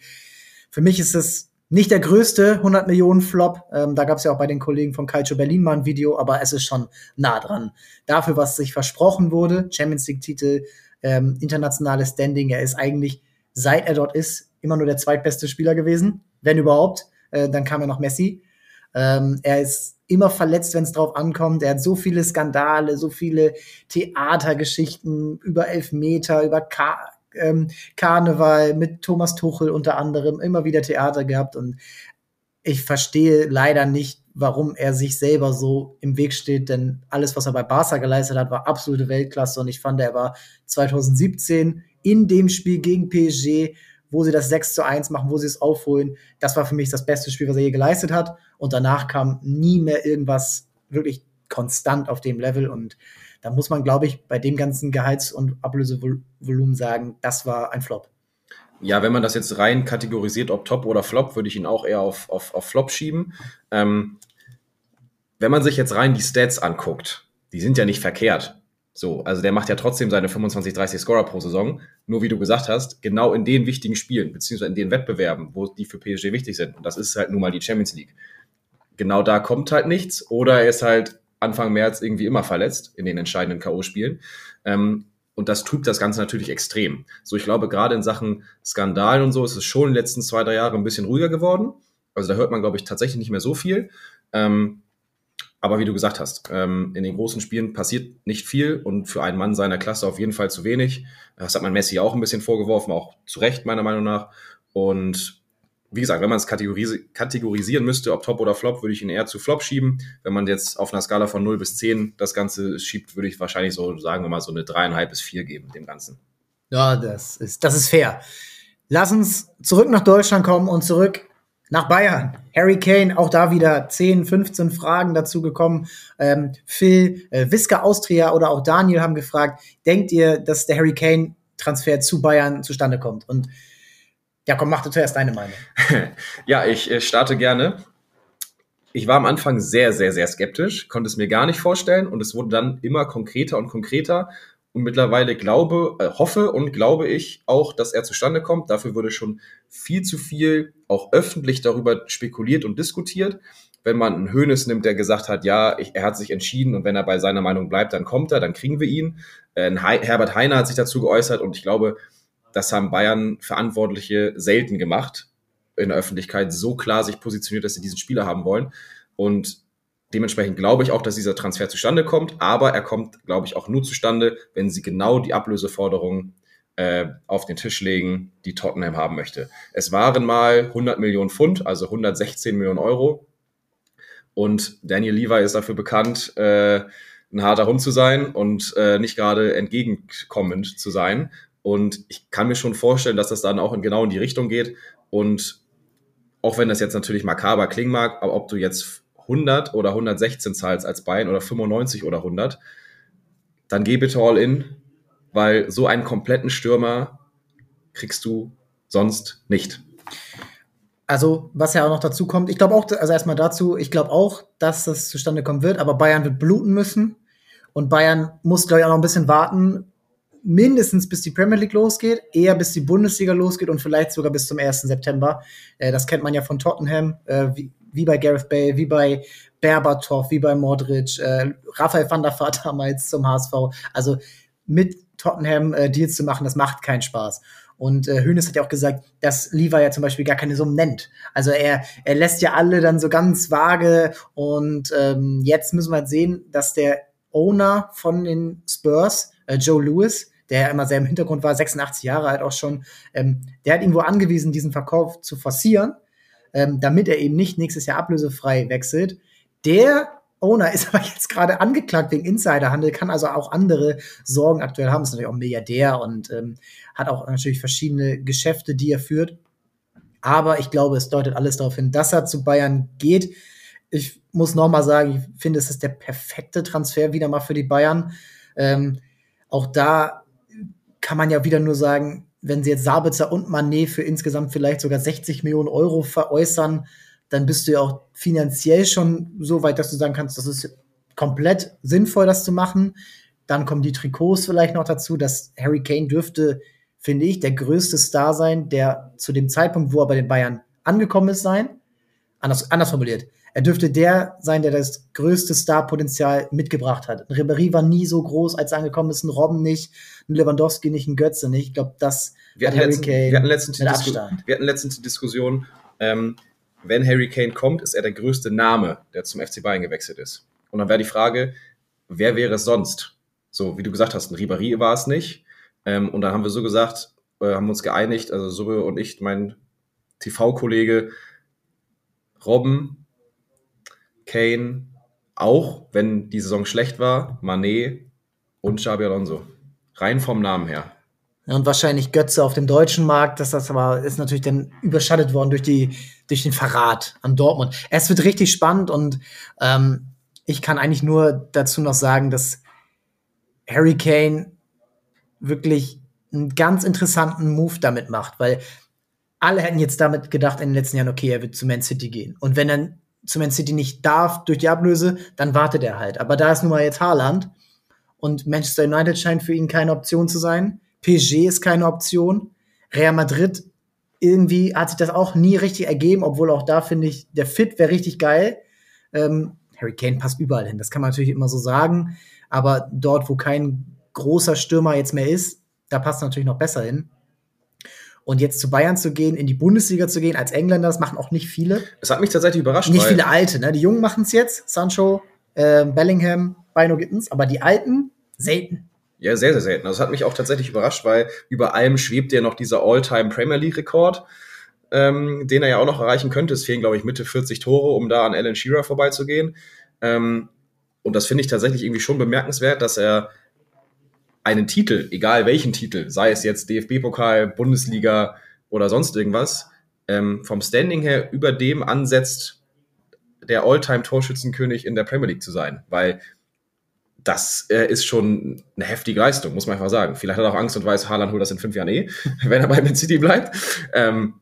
Für mich ist es nicht der größte 100 Millionen Flop. Ähm, da gab es ja auch bei den Kollegen von Calcio Berlin mal ein Video, aber es ist schon nah dran. Dafür, was sich versprochen wurde, Champions League Titel, ähm, internationales Standing, er ist eigentlich, seit er dort ist, immer nur der zweitbeste Spieler gewesen, wenn überhaupt. Äh, dann kam ja noch Messi. Ähm, er ist immer verletzt, wenn es drauf ankommt. Er hat so viele Skandale, so viele Theatergeschichten über Elfmeter, über K ähm, Karneval mit Thomas Tuchel unter anderem immer wieder Theater gehabt und ich verstehe leider nicht, warum er sich selber so im Weg steht, denn alles, was er bei Barca geleistet hat, war absolute Weltklasse und ich fand, er war 2017 in dem Spiel gegen PSG, wo sie das 6 zu 1 machen, wo sie es aufholen, das war für mich das beste Spiel, was er je geleistet hat und danach kam nie mehr irgendwas wirklich konstant auf dem Level und da muss man, glaube ich, bei dem ganzen Gehalts- und Ablösevolumen sagen, das war ein Flop. Ja, wenn man das jetzt rein kategorisiert, ob Top oder Flop, würde ich ihn auch eher auf, auf, auf Flop schieben. Ähm, wenn man sich jetzt rein die Stats anguckt, die sind ja nicht verkehrt. So, also der macht ja trotzdem seine 25, 30 Scorer pro Saison. Nur wie du gesagt hast, genau in den wichtigen Spielen, beziehungsweise in den Wettbewerben, wo die für PSG wichtig sind. Und das ist halt nun mal die Champions League. Genau da kommt halt nichts. Oder er ist halt Anfang März irgendwie immer verletzt in den entscheidenden K.O.-Spielen. Ähm, und das trübt das Ganze natürlich extrem. So, ich glaube, gerade in Sachen Skandalen und so ist es schon in den letzten zwei, drei Jahren ein bisschen ruhiger geworden. Also da hört man, glaube ich, tatsächlich nicht mehr so viel. Ähm, aber wie du gesagt hast, ähm, in den großen Spielen passiert nicht viel und für einen Mann seiner Klasse auf jeden Fall zu wenig. Das hat man Messi auch ein bisschen vorgeworfen, auch zu Recht meiner Meinung nach. Und wie gesagt, wenn man es kategorisieren müsste, ob Top oder Flop, würde ich ihn eher zu Flop schieben. Wenn man jetzt auf einer Skala von 0 bis 10 das Ganze schiebt, würde ich wahrscheinlich so, sagen wir mal, so eine 3,5 bis 4 geben, dem Ganzen. Ja, das ist, das ist fair. Lass uns zurück nach Deutschland kommen und zurück nach Bayern. Harry Kane, auch da wieder 10, 15 Fragen dazu gekommen. Ähm, Phil, äh, Wiska Austria oder auch Daniel haben gefragt, denkt ihr, dass der Harry Kane Transfer zu Bayern zustande kommt? Und ja, komm, mach du zuerst deine Meinung. <laughs> ja, ich äh, starte gerne. Ich war am Anfang sehr, sehr, sehr skeptisch, konnte es mir gar nicht vorstellen und es wurde dann immer konkreter und konkreter und mittlerweile glaube, äh, hoffe und glaube ich auch, dass er zustande kommt. Dafür wurde schon viel zu viel auch öffentlich darüber spekuliert und diskutiert. Wenn man einen Hönes nimmt, der gesagt hat, ja, ich, er hat sich entschieden und wenn er bei seiner Meinung bleibt, dann kommt er, dann kriegen wir ihn. Äh, Herbert Heiner hat sich dazu geäußert und ich glaube, das haben Bayern Verantwortliche selten gemacht in der Öffentlichkeit, so klar sich positioniert, dass sie diesen Spieler haben wollen. Und dementsprechend glaube ich auch, dass dieser Transfer zustande kommt, aber er kommt, glaube ich, auch nur zustande, wenn sie genau die Ablöseforderungen äh, auf den Tisch legen, die Tottenham haben möchte. Es waren mal 100 Millionen Pfund, also 116 Millionen Euro. Und Daniel Levi ist dafür bekannt, äh, ein harter Hund zu sein und äh, nicht gerade entgegenkommend zu sein. Und ich kann mir schon vorstellen, dass das dann auch in, genau in die Richtung geht. Und auch wenn das jetzt natürlich makaber klingen mag, aber ob du jetzt 100 oder 116 zahlst als Bayern oder 95 oder 100, dann geh bitte all in, weil so einen kompletten Stürmer kriegst du sonst nicht. Also, was ja auch noch dazu kommt, ich glaube auch, also erstmal dazu, ich glaube auch, dass das zustande kommen wird, aber Bayern wird bluten müssen. Und Bayern muss, glaube ich, auch noch ein bisschen warten, mindestens bis die Premier League losgeht, eher bis die Bundesliga losgeht und vielleicht sogar bis zum 1. September. Äh, das kennt man ja von Tottenham, äh, wie, wie bei Gareth Bale, wie bei Berbatov, wie bei Modric, äh, Raphael van der Vaart <laughs> damals zum HSV. Also mit Tottenham äh, Deals zu machen, das macht keinen Spaß. Und äh, Hönes hat ja auch gesagt, dass Levi ja zum Beispiel gar keine Summen nennt. Also er, er lässt ja alle dann so ganz vage. Und ähm, jetzt müssen wir halt sehen, dass der Owner von den Spurs, äh, Joe Lewis, der immer sehr im Hintergrund war, 86 Jahre alt auch schon, ähm, der hat irgendwo angewiesen, diesen Verkauf zu forcieren, ähm, damit er eben nicht nächstes Jahr ablösefrei wechselt. Der Owner ist <laughs> aber jetzt gerade angeklagt wegen Insiderhandel, kann also auch andere Sorgen aktuell haben. Ist natürlich auch ein Milliardär und ähm, hat auch natürlich verschiedene Geschäfte, die er führt. Aber ich glaube, es deutet alles darauf hin, dass er zu Bayern geht. Ich muss noch mal sagen, ich finde, es ist der perfekte Transfer wieder mal für die Bayern. Ähm, auch da kann man ja wieder nur sagen, wenn sie jetzt Sabitzer und Manet für insgesamt vielleicht sogar 60 Millionen Euro veräußern, dann bist du ja auch finanziell schon so weit, dass du sagen kannst, das ist komplett sinnvoll, das zu machen. Dann kommen die Trikots vielleicht noch dazu, dass Harry Kane dürfte, finde ich, der größte Star sein, der zu dem Zeitpunkt, wo er bei den Bayern angekommen ist, sein. Anders, anders formuliert er dürfte der sein, der das größte Starpotenzial mitgebracht hat. Ein Ribéry war nie so groß, als er angekommen ist, ein Robben nicht, ein Lewandowski nicht, ein Götze nicht. Ich glaube, das wir hat Harry Kane wir hatten letztens die, Disku wir hatten letztens die Diskussion, ähm, wenn Harry Kane kommt, ist er der größte Name, der zum FC Bayern gewechselt ist. Und dann wäre die Frage, wer wäre es sonst? So, wie du gesagt hast, ein Ribéry war es nicht. Ähm, und dann haben wir so gesagt, äh, haben uns geeinigt, also Subbe und ich, mein TV-Kollege, Robben, Kane, auch wenn die Saison schlecht war, Manet und Xabi Alonso. Rein vom Namen her. Ja, und wahrscheinlich Götze auf dem deutschen Markt, dass das aber ist natürlich dann überschattet worden durch die durch den Verrat an Dortmund. Es wird richtig spannend und ähm, ich kann eigentlich nur dazu noch sagen, dass Harry Kane wirklich einen ganz interessanten Move damit macht, weil alle hätten jetzt damit gedacht in den letzten Jahren, okay, er wird zu Man City gehen. Und wenn er zu Man City nicht darf durch die Ablöse, dann wartet er halt. Aber da ist nun mal jetzt Haaland und Manchester United scheint für ihn keine Option zu sein. PSG ist keine Option. Real Madrid irgendwie hat sich das auch nie richtig ergeben, obwohl auch da finde ich, der Fit wäre richtig geil. Ähm, Harry Kane passt überall hin, das kann man natürlich immer so sagen. Aber dort, wo kein großer Stürmer jetzt mehr ist, da passt natürlich noch besser hin. Und jetzt zu Bayern zu gehen, in die Bundesliga zu gehen, als Engländer, das machen auch nicht viele. Es hat mich tatsächlich überrascht. Nicht viele Alte, ne? Die Jungen machen es jetzt, Sancho, äh, Bellingham, Bino Gittens, aber die Alten selten. Ja, sehr, sehr selten. Das hat mich auch tatsächlich überrascht, weil über allem schwebt ja noch dieser All-Time Premier League-Rekord, ähm, den er ja auch noch erreichen könnte. Es fehlen, glaube ich, Mitte 40 Tore, um da an Alan Shearer vorbeizugehen. Ähm, und das finde ich tatsächlich irgendwie schon bemerkenswert, dass er einen Titel, egal welchen Titel, sei es jetzt DFB-Pokal, Bundesliga oder sonst irgendwas, ähm, vom Standing her über dem ansetzt, der All-Time-Torschützenkönig in der Premier League zu sein. Weil das äh, ist schon eine heftige Leistung, muss man einfach sagen. Vielleicht hat er auch Angst und weiß, Haaland holt das in fünf Jahren eh, <laughs> wenn er bei Man City bleibt. Ähm,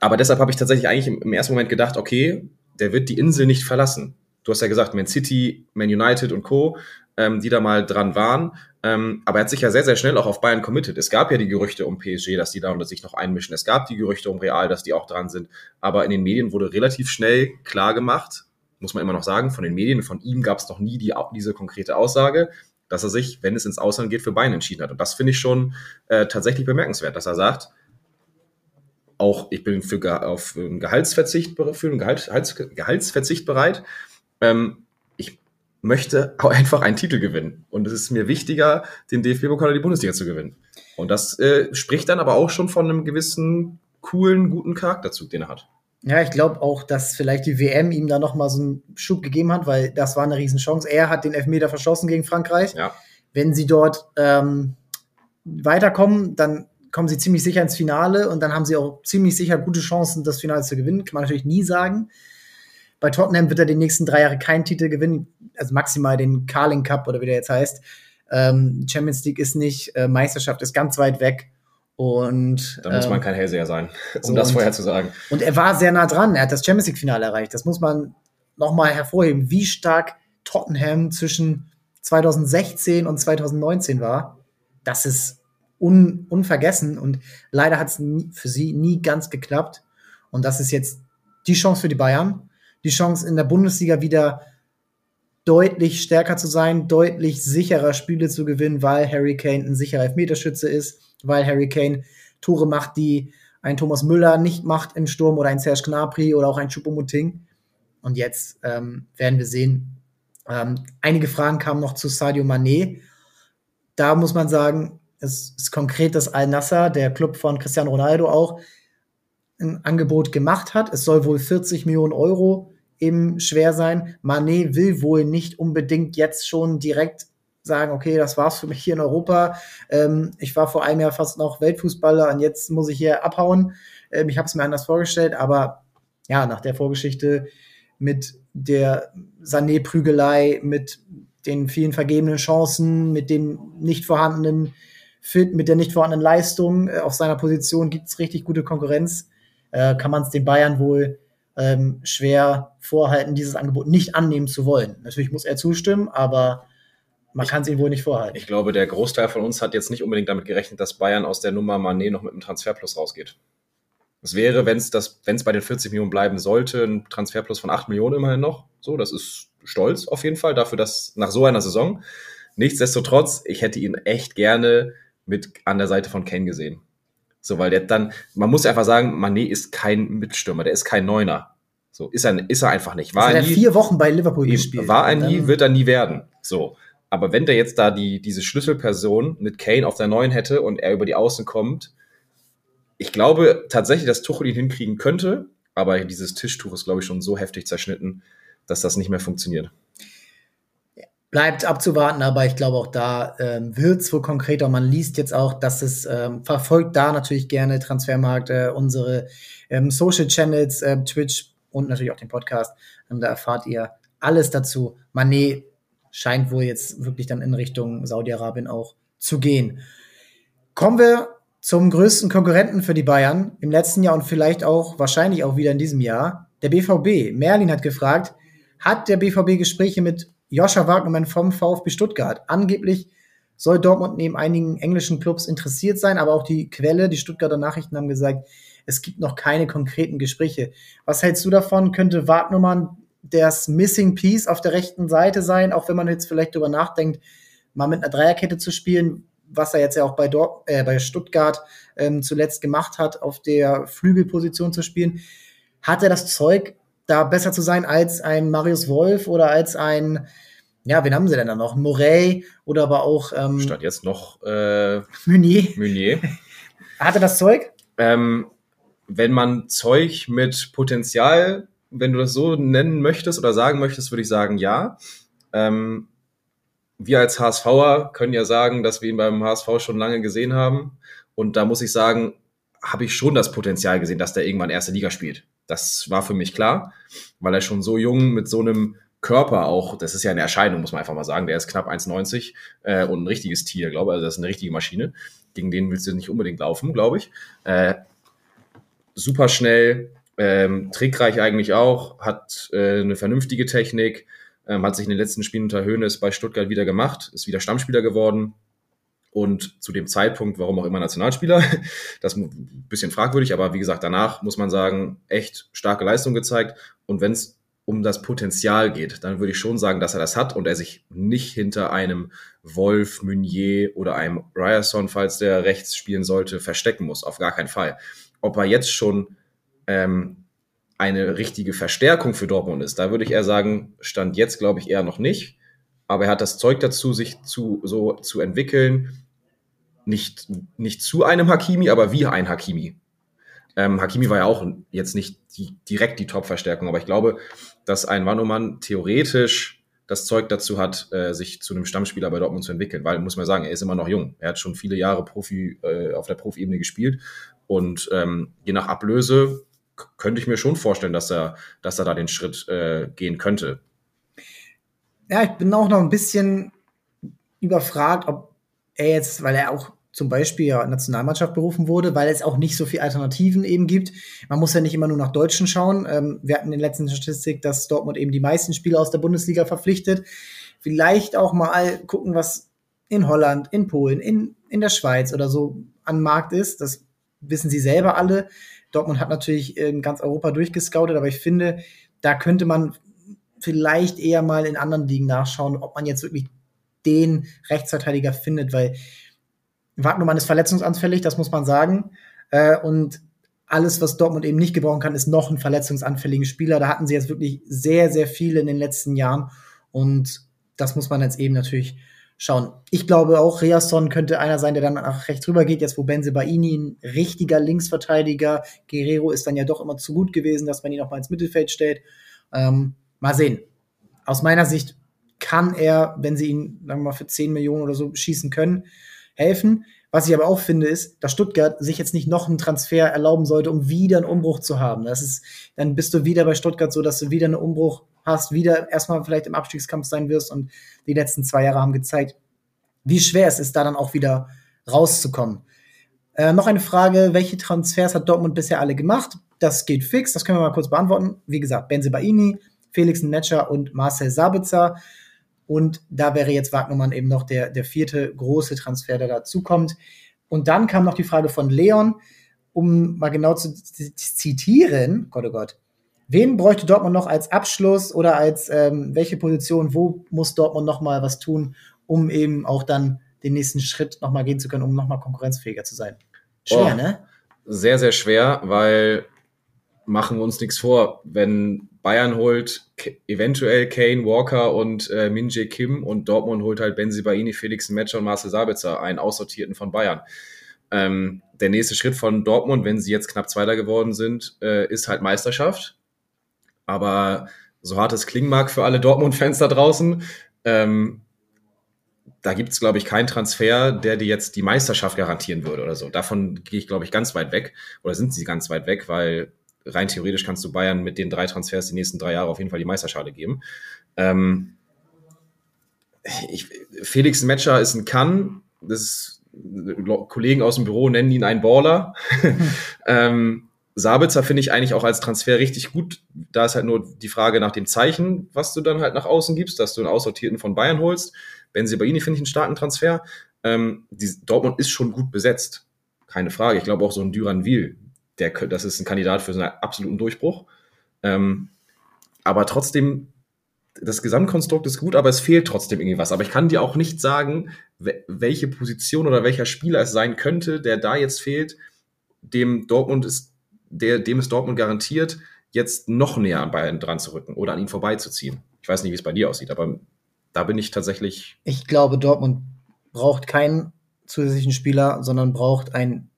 aber deshalb habe ich tatsächlich eigentlich im, im, ersten Moment gedacht, okay, der wird die Insel nicht verlassen. Du hast ja gesagt, Man City, Man United und Co., ähm, die da mal dran waren. Ähm, aber er hat sich ja sehr, sehr schnell auch auf Bayern committed. Es gab ja die Gerüchte um PSG, dass die da unter sich noch einmischen. Es gab die Gerüchte um Real, dass die auch dran sind. Aber in den Medien wurde relativ schnell klar gemacht, muss man immer noch sagen, von den Medien, von ihm gab es noch nie die, diese konkrete Aussage, dass er sich, wenn es ins Ausland geht, für Bayern entschieden hat. Und das finde ich schon äh, tatsächlich bemerkenswert, dass er sagt, auch ich bin für, auf einen Gehaltsverzicht, für einen Gehalt, Gehaltsverzicht bereit. Ähm, möchte auch einfach einen Titel gewinnen. Und es ist mir wichtiger, den DFB-Pokal oder die Bundesliga zu gewinnen. Und das äh, spricht dann aber auch schon von einem gewissen coolen, guten Charakterzug, den er hat. Ja, ich glaube auch, dass vielleicht die WM ihm da noch mal so einen Schub gegeben hat, weil das war eine Riesenchance. Er hat den Elfmeter verschossen gegen Frankreich. Ja. Wenn sie dort ähm, weiterkommen, dann kommen sie ziemlich sicher ins Finale und dann haben sie auch ziemlich sicher gute Chancen, das Finale zu gewinnen. Kann man natürlich nie sagen. Bei Tottenham wird er die nächsten drei Jahre keinen Titel gewinnen, also maximal den Carling Cup oder wie der jetzt heißt. Ähm, Champions League ist nicht, äh, Meisterschaft ist ganz weit weg. Und, da muss man ähm, kein Hellseher sein, <laughs> um und, das vorher zu sagen. Und er war sehr nah dran. Er hat das Champions League-Finale erreicht. Das muss man nochmal hervorheben, wie stark Tottenham zwischen 2016 und 2019 war. Das ist un, unvergessen und leider hat es für sie nie ganz geklappt. Und das ist jetzt die Chance für die Bayern. Die Chance in der Bundesliga wieder deutlich stärker zu sein, deutlich sicherer Spiele zu gewinnen, weil Harry Kane ein sicherer Elfmeterschütze ist weil Harry Kane Tore macht, die ein Thomas Müller nicht macht im Sturm oder ein Serge Gnabry oder auch ein Choupo-Moting. Und jetzt ähm, werden wir sehen. Ähm, einige Fragen kamen noch zu Sadio Mané. Da muss man sagen, es ist konkret, dass Al-Nasser, der Club von Cristiano Ronaldo, auch ein Angebot gemacht hat. Es soll wohl 40 Millionen Euro eben schwer sein. Mané will wohl nicht unbedingt jetzt schon direkt sagen, okay, das war's für mich hier in Europa. Ähm, ich war vor einem Jahr fast noch Weltfußballer und jetzt muss ich hier abhauen. Ähm, ich habe es mir anders vorgestellt, aber ja, nach der Vorgeschichte mit der Sané-Prügelei, mit den vielen vergebenen Chancen, mit dem nicht vorhandenen Fit, mit der nicht vorhandenen Leistung äh, auf seiner Position gibt es richtig gute Konkurrenz. Äh, kann man es den Bayern wohl ähm, schwer vorhalten, dieses Angebot nicht annehmen zu wollen. Natürlich muss er zustimmen, aber man kann es ihm wohl nicht vorhalten. Ich glaube, der Großteil von uns hat jetzt nicht unbedingt damit gerechnet, dass Bayern aus der Nummer Manet noch mit einem Transferplus rausgeht. Es wäre, wenn es wenn es bei den 40 Millionen bleiben sollte, ein Transferplus von 8 Millionen immerhin noch. So, das ist stolz auf jeden Fall dafür, dass nach so einer Saison. Nichtsdestotrotz, ich hätte ihn echt gerne mit an der Seite von Kane gesehen. So, weil der dann, man muss einfach sagen, Manet ist kein Mitstürmer, der ist kein Neuner. So, ist er, ist er einfach nicht. War also er nie, vier Wochen bei Liverpool gespielt. War er nie, wird er nie werden. So. Aber wenn der jetzt da die, diese Schlüsselperson mit Kane auf der neuen hätte und er über die Außen kommt, ich glaube tatsächlich, dass Tuchel ihn hinkriegen könnte, aber dieses Tischtuch ist, glaube ich, schon so heftig zerschnitten, dass das nicht mehr funktioniert. Bleibt abzuwarten, aber ich glaube auch da ähm, wird es wohl konkreter. Man liest jetzt auch, dass es ähm, verfolgt da natürlich gerne Transfermarkt, äh, unsere ähm, Social Channels, äh, Twitch und natürlich auch den Podcast. Und da erfahrt ihr alles dazu. Manet scheint wohl jetzt wirklich dann in Richtung Saudi-Arabien auch zu gehen. Kommen wir zum größten Konkurrenten für die Bayern im letzten Jahr und vielleicht auch wahrscheinlich auch wieder in diesem Jahr, der BVB. Merlin hat gefragt, hat der BVB Gespräche mit Joscha Wagnermann vom VfB Stuttgart? Angeblich soll Dortmund neben einigen englischen Clubs interessiert sein, aber auch die Quelle, die Stuttgarter Nachrichten haben gesagt, es gibt noch keine konkreten Gespräche. Was hältst du davon? Könnte Wagnermann das Missing Piece auf der rechten Seite sein, auch wenn man jetzt vielleicht darüber nachdenkt, mal mit einer Dreierkette zu spielen. was er jetzt ja auch bei, Dor äh, bei Stuttgart ähm, zuletzt gemacht hat, auf der Flügelposition zu spielen, hat er das Zeug, da besser zu sein als ein Marius Wolf oder als ein, ja, wen haben sie denn da noch? Morey oder aber auch. Ähm, Statt jetzt noch äh, Meunier. Meunier. <laughs> hat er das Zeug? Ähm, wenn man Zeug mit Potenzial, wenn du das so nennen möchtest oder sagen möchtest, würde ich sagen, ja. Ähm, wir als HSVer können ja sagen, dass wir ihn beim HSV schon lange gesehen haben. Und da muss ich sagen, habe ich schon das Potenzial gesehen, dass der irgendwann erste Liga spielt. Das war für mich klar, weil er schon so jung mit so einem Körper auch, das ist ja eine Erscheinung, muss man einfach mal sagen. Der ist knapp 1,90 äh, und ein richtiges Tier, glaube ich. Also das ist eine richtige Maschine. Gegen den willst du nicht unbedingt laufen, glaube ich. Äh, super schnell, ähm, trickreich eigentlich auch, hat äh, eine vernünftige Technik, ähm, hat sich in den letzten Spielen unter Höhnes bei Stuttgart wieder gemacht, ist wieder Stammspieler geworden und zu dem Zeitpunkt, warum auch immer Nationalspieler, <laughs> das ein bisschen fragwürdig, aber wie gesagt, danach muss man sagen, echt starke Leistung gezeigt und wenn es um das Potenzial geht, dann würde ich schon sagen, dass er das hat und er sich nicht hinter einem Wolf, Meunier oder einem Ryerson, falls der rechts spielen sollte, verstecken muss. Auf gar keinen Fall. Ob er jetzt schon ähm, eine richtige Verstärkung für Dortmund ist. Da würde ich eher sagen, stand jetzt, glaube ich, eher noch nicht. Aber er hat das Zeug dazu, sich zu, so zu entwickeln. Nicht, nicht zu einem Hakimi, aber wie ein Hakimi. Ähm, Hakimi war ja auch jetzt nicht die, direkt die Top-Verstärkung, aber ich glaube, dass ein Wannoman theoretisch das Zeug dazu hat, äh, sich zu einem Stammspieler bei Dortmund zu entwickeln, weil, muss man sagen, er ist immer noch jung. Er hat schon viele Jahre Profi, äh, auf der Profi-Ebene gespielt und ähm, je nach Ablöse könnte ich mir schon vorstellen, dass er, dass er da den Schritt äh, gehen könnte. Ja, ich bin auch noch ein bisschen überfragt, ob er jetzt, weil er auch zum Beispiel ja Nationalmannschaft berufen wurde, weil es auch nicht so viele Alternativen eben gibt. Man muss ja nicht immer nur nach Deutschen schauen. Ähm, wir hatten in der letzten Statistik, dass Dortmund eben die meisten Spieler aus der Bundesliga verpflichtet. Vielleicht auch mal gucken, was in Holland, in Polen, in, in der Schweiz oder so an Markt ist. Das wissen sie selber alle. Dortmund hat natürlich in ganz Europa durchgescoutet, aber ich finde, da könnte man vielleicht eher mal in anderen Ligen nachschauen, ob man jetzt wirklich den Rechtsverteidiger findet, weil Wagnermann ist verletzungsanfällig, das muss man sagen. Äh, und alles, was Dortmund eben nicht gebrauchen kann, ist noch ein verletzungsanfälligen Spieler. Da hatten sie jetzt wirklich sehr, sehr viele in den letzten Jahren. Und das muss man jetzt eben natürlich schauen. Ich glaube auch, Reasson könnte einer sein, der dann nach rechts rüber geht, jetzt wo Benzebaini ein richtiger Linksverteidiger, Guerrero ist dann ja doch immer zu gut gewesen, dass man ihn auch mal ins Mittelfeld stellt. Ähm, mal sehen. Aus meiner Sicht kann er, wenn sie ihn, sagen wir mal, für 10 Millionen oder so schießen können, helfen. Was ich aber auch finde, ist, dass Stuttgart sich jetzt nicht noch einen Transfer erlauben sollte, um wieder einen Umbruch zu haben. Das ist, dann bist du wieder bei Stuttgart so, dass du wieder einen Umbruch hast, wieder erstmal vielleicht im Abstiegskampf sein wirst und die letzten zwei Jahre haben gezeigt, wie schwer es ist, da dann auch wieder rauszukommen. Äh, noch eine Frage, welche Transfers hat Dortmund bisher alle gemacht? Das geht fix, das können wir mal kurz beantworten. Wie gesagt, Benze Baini, Felix Netscher und Marcel Sabitzer. Und da wäre jetzt Wagnermann eben noch der, der vierte große Transfer, der dazukommt. Und dann kam noch die Frage von Leon, um mal genau zu zitieren, Gott, oh Gott, Wen bräuchte Dortmund noch als Abschluss oder als ähm, welche Position, wo muss Dortmund noch mal was tun, um eben auch dann den nächsten Schritt noch mal gehen zu können, um noch mal konkurrenzfähiger zu sein? Schwer, oh, ne? Sehr, sehr schwer, weil machen wir uns nichts vor, wenn Bayern holt eventuell Kane, Walker und äh, Minje Kim und Dortmund holt halt Benzibaini, Felix Metscher und Marcel Sabitzer, einen Aussortierten von Bayern. Ähm, der nächste Schritt von Dortmund, wenn sie jetzt knapp Zweiter geworden sind, äh, ist halt Meisterschaft. Aber so hart es klingen mag für alle Dortmund-Fans da draußen, ähm, da gibt es, glaube ich, keinen Transfer, der dir jetzt die Meisterschaft garantieren würde oder so. Davon gehe ich, glaube ich, ganz weit weg. Oder sind sie ganz weit weg, weil rein theoretisch kannst du Bayern mit den drei Transfers die nächsten drei Jahre auf jeden Fall die Meisterschale geben. Ähm, ich, Felix Metscher ist ein Kann. Das ist, Kollegen aus dem Büro nennen ihn einen Baller. <laughs> ähm, Sabitzer finde ich eigentlich auch als Transfer richtig gut. Da ist halt nur die Frage nach dem Zeichen, was du dann halt nach außen gibst, dass du einen Aussortierten von Bayern holst. Benzibaini finde ich einen starken Transfer. Ähm, die, Dortmund ist schon gut besetzt. Keine Frage. Ich glaube auch so ein Duran Wiel, der, das ist ein Kandidat für so einen absoluten Durchbruch. Ähm, aber trotzdem das Gesamtkonstrukt ist gut, aber es fehlt trotzdem irgendwie was. Aber ich kann dir auch nicht sagen, welche Position oder welcher Spieler es sein könnte, der da jetzt fehlt, dem Dortmund ist, der, dem es Dortmund garantiert, jetzt noch näher an Bayern dran zu rücken oder an ihn vorbeizuziehen. Ich weiß nicht, wie es bei dir aussieht, aber da bin ich tatsächlich. Ich glaube, Dortmund braucht keinen zusätzlichen Spieler, sondern braucht ein,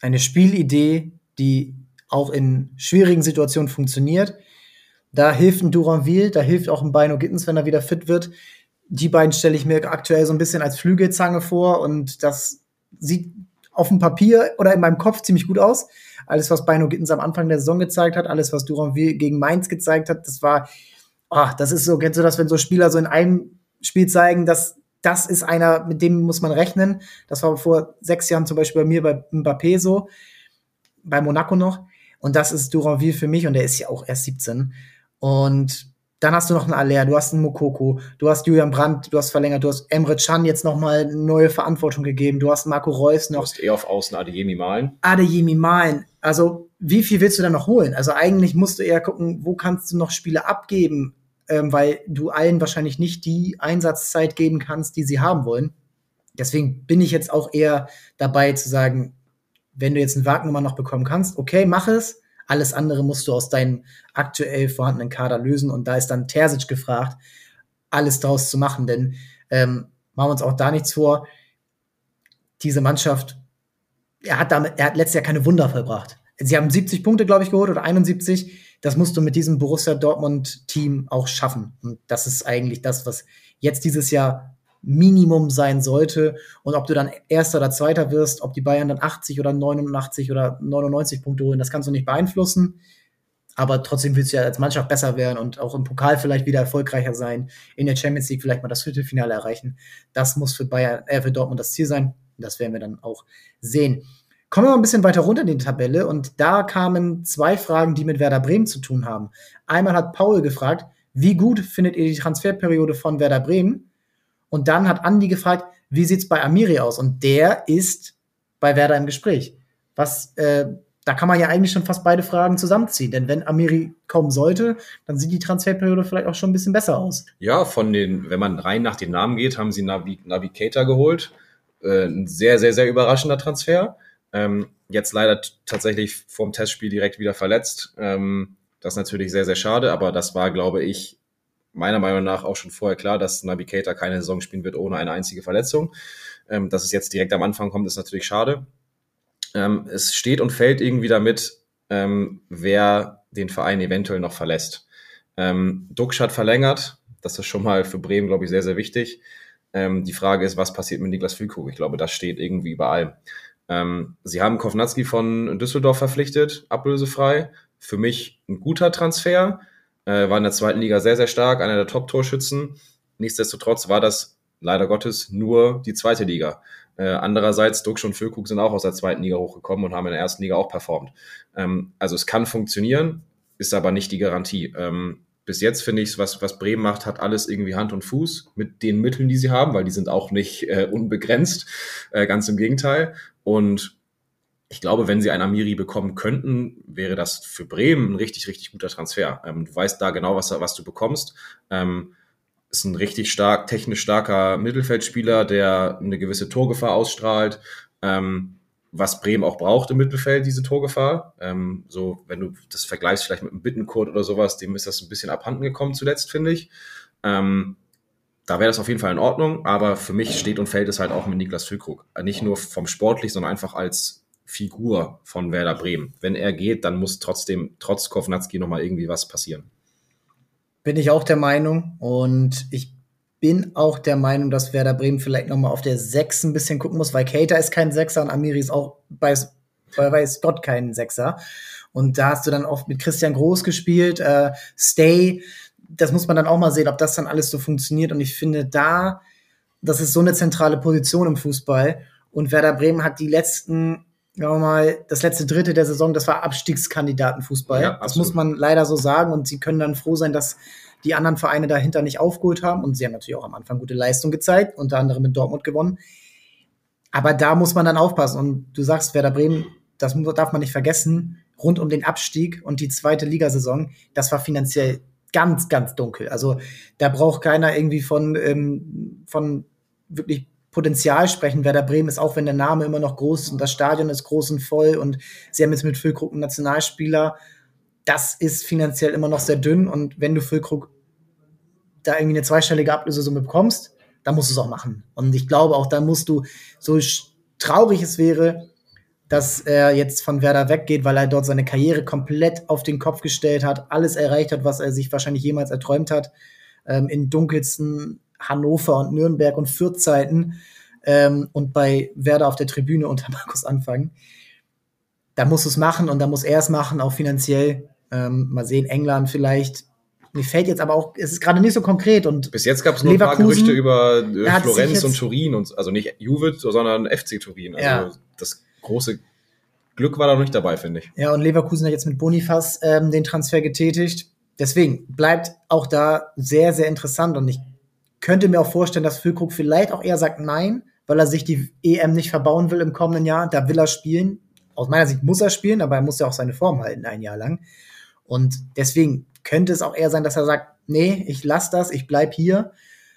eine Spielidee, die auch in schwierigen Situationen funktioniert. Da hilft ein Duranville, da hilft auch ein Bino Gittens, wenn er wieder fit wird. Die beiden stelle ich mir aktuell so ein bisschen als Flügelzange vor und das sieht auf dem Papier oder in meinem Kopf ziemlich gut aus. Alles, was Bino Gittens am Anfang der Saison gezeigt hat, alles, was Duranville gegen Mainz gezeigt hat, das war, oh, das ist so, kennst du das, wenn so Spieler so in einem Spiel zeigen, dass das ist einer, mit dem muss man rechnen. Das war vor sechs Jahren zum Beispiel bei mir bei Mbappé so, bei Monaco noch. Und das ist Duranville für mich und der ist ja auch erst 17. Und dann hast du noch einen Aller, du hast einen Mokoko, du hast Julian Brandt, du hast verlängert, du hast Emre Can jetzt noch mal neue Verantwortung gegeben, du hast Marco Reus noch. Du hast eher auf Außen Adeyemi malen. Adeyemi malen. Also, wie viel willst du dann noch holen? Also, eigentlich musst du eher gucken, wo kannst du noch Spiele abgeben, ähm, weil du allen wahrscheinlich nicht die Einsatzzeit geben kannst, die sie haben wollen. Deswegen bin ich jetzt auch eher dabei zu sagen, wenn du jetzt einen Wagnummer noch bekommen kannst, okay, mach es. Alles andere musst du aus deinem aktuell vorhandenen Kader lösen. Und da ist dann Terzic gefragt, alles draus zu machen. Denn ähm, machen wir uns auch da nichts vor. Diese Mannschaft, er hat damit, er hat letztes Jahr keine Wunder vollbracht. Sie haben 70 Punkte, glaube ich, geholt oder 71. Das musst du mit diesem Borussia Dortmund-Team auch schaffen. Und das ist eigentlich das, was jetzt dieses Jahr Minimum sein sollte. Und ob du dann Erster oder Zweiter wirst, ob die Bayern dann 80 oder 89 oder 99 Punkte holen, das kannst du nicht beeinflussen. Aber trotzdem willst du ja als Mannschaft besser werden und auch im Pokal vielleicht wieder erfolgreicher sein, in der Champions League vielleicht mal das Viertelfinale erreichen. Das muss für Bayern, äh, für Dortmund das Ziel sein. Das werden wir dann auch sehen. Kommen wir mal ein bisschen weiter runter in die Tabelle und da kamen zwei Fragen, die mit Werder Bremen zu tun haben. Einmal hat Paul gefragt, wie gut findet ihr die Transferperiode von Werder Bremen? Und dann hat Andi gefragt, wie sieht's bei Amiri aus? Und der ist bei Werder im Gespräch. Was, äh, da kann man ja eigentlich schon fast beide Fragen zusammenziehen. Denn wenn Amiri kommen sollte, dann sieht die Transferperiode vielleicht auch schon ein bisschen besser aus. Ja, von den, wenn man rein nach den Namen geht, haben sie Navi Navigator geholt. Äh, ein sehr, sehr, sehr überraschender Transfer. Ähm, jetzt leider tatsächlich vorm Testspiel direkt wieder verletzt. Ähm, das ist natürlich sehr, sehr schade, aber das war, glaube ich, meiner Meinung nach auch schon vorher klar, dass Navigator keine Saison spielen wird ohne eine einzige Verletzung. Ähm, dass es jetzt direkt am Anfang kommt, ist natürlich schade. Ähm, es steht und fällt irgendwie damit, ähm, wer den Verein eventuell noch verlässt. Ähm, Duxch hat verlängert. Das ist schon mal für Bremen, glaube ich, sehr, sehr wichtig. Ähm, die Frage ist, was passiert mit Niklas Füllkrug? Ich glaube, das steht irgendwie überall. Ähm, sie haben Kovnatski von Düsseldorf verpflichtet, ablösefrei. Für mich ein guter Transfer äh, war in der zweiten Liga sehr, sehr stark, einer der Top-Torschützen. Nichtsdestotrotz war das leider Gottes nur die zweite Liga. Äh, andererseits, Duxch und Füllkrug sind auch aus der zweiten Liga hochgekommen und haben in der ersten Liga auch performt. Ähm, also es kann funktionieren, ist aber nicht die Garantie. Ähm, bis jetzt finde ich, was, was Bremen macht, hat alles irgendwie Hand und Fuß mit den Mitteln, die sie haben, weil die sind auch nicht äh, unbegrenzt, äh, ganz im Gegenteil. Und ich glaube, wenn sie einen Amiri bekommen könnten, wäre das für Bremen ein richtig, richtig guter Transfer. Ähm, du weißt da genau, was, was du bekommst. Ähm, ist ein richtig stark, technisch starker Mittelfeldspieler, der eine gewisse Torgefahr ausstrahlt. Ähm, was Bremen auch braucht im Mittelfeld, diese Torgefahr. Ähm, so, wenn du das vergleichst vielleicht mit einem Bittenkurt oder sowas, dem ist das ein bisschen abhanden gekommen zuletzt, finde ich. Ähm, da wäre das auf jeden Fall in Ordnung, aber für mich steht und fällt es halt auch mit Niklas Füllkrug. Nicht nur vom sportlich, sondern einfach als Figur von Werder Bremen. Wenn er geht, dann muss trotzdem, trotz Kovnatski nochmal irgendwie was passieren. Bin ich auch der Meinung. Und ich bin auch der Meinung, dass Werder Bremen vielleicht nochmal auf der 6 ein bisschen gucken muss, weil Keita ist kein Sechser und Amiri ist auch bei, bei Gott kein Sechser. Und da hast du dann oft mit Christian Groß gespielt, äh, Stay. Das muss man dann auch mal sehen, ob das dann alles so funktioniert. Und ich finde da, das ist so eine zentrale Position im Fußball. Und Werder Bremen hat die letzten sagen wir mal, das letzte Dritte der Saison, das war Abstiegskandidatenfußball. Ja, das muss man leider so sagen. Und sie können dann froh sein, dass die anderen Vereine dahinter nicht aufgeholt haben. Und sie haben natürlich auch am Anfang gute Leistung gezeigt, unter anderem mit Dortmund gewonnen. Aber da muss man dann aufpassen. Und du sagst, Werder Bremen, das darf man nicht vergessen, rund um den Abstieg und die zweite Ligasaison, das war finanziell ganz, ganz dunkel. Also da braucht keiner irgendwie von, ähm, von wirklich Potenzial sprechen. Werder Bremen ist auch, wenn der Name immer noch groß ist und das Stadion ist groß und voll und sie haben jetzt mit Füllkrug einen Nationalspieler. Das ist finanziell immer noch sehr dünn und wenn du Füllkrug da irgendwie eine zweistellige Ablösesumme bekommst, dann musst du es auch machen. Und ich glaube auch, da musst du, so traurig es wäre, dass er jetzt von Werder weggeht, weil er dort seine Karriere komplett auf den Kopf gestellt hat, alles erreicht hat, was er sich wahrscheinlich jemals erträumt hat, ähm, in dunkelsten Hannover und Nürnberg und Fürth-Zeiten ähm, und bei Werder auf der Tribüne unter <laughs> Markus anfangen. Da musst du es machen und da muss er es machen, auch finanziell. Ähm, mal sehen, England vielleicht. Mir fällt jetzt aber auch, es ist gerade nicht so konkret und bis jetzt gab es nur ein paar Gerüchte über äh, Florenz und Turin und also nicht Juve, sondern FC Turin. Also ja. das große Glück war da noch nicht dabei, finde ich. Ja, und Leverkusen hat jetzt mit Bonifaz ähm, den Transfer getätigt. Deswegen bleibt auch da sehr, sehr interessant und ich könnte mir auch vorstellen, dass Füllkrug vielleicht auch eher sagt nein, weil er sich die EM nicht verbauen will im kommenden Jahr. Da will er spielen. Aus meiner Sicht muss er spielen, aber er muss ja auch seine Form halten ein Jahr lang. Und deswegen könnte es auch eher sein, dass er sagt, nee, ich lasse das, ich bleib hier.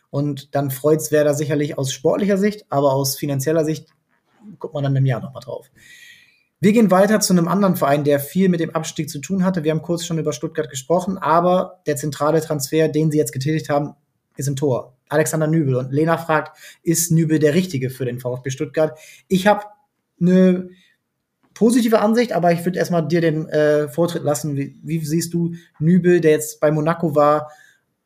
Und dann freut es Werder sicherlich aus sportlicher Sicht, aber aus finanzieller Sicht guckt man dann im Jahr nochmal drauf. Wir gehen weiter zu einem anderen Verein, der viel mit dem Abstieg zu tun hatte. Wir haben kurz schon über Stuttgart gesprochen, aber der zentrale Transfer, den sie jetzt getätigt haben, ist im Tor. Alexander Nübel. Und Lena fragt, ist Nübel der Richtige für den VfB Stuttgart? Ich habe eine positive Ansicht, aber ich würde erstmal dir den äh, Vortritt lassen. Wie, wie, siehst du Nübel, der jetzt bei Monaco war,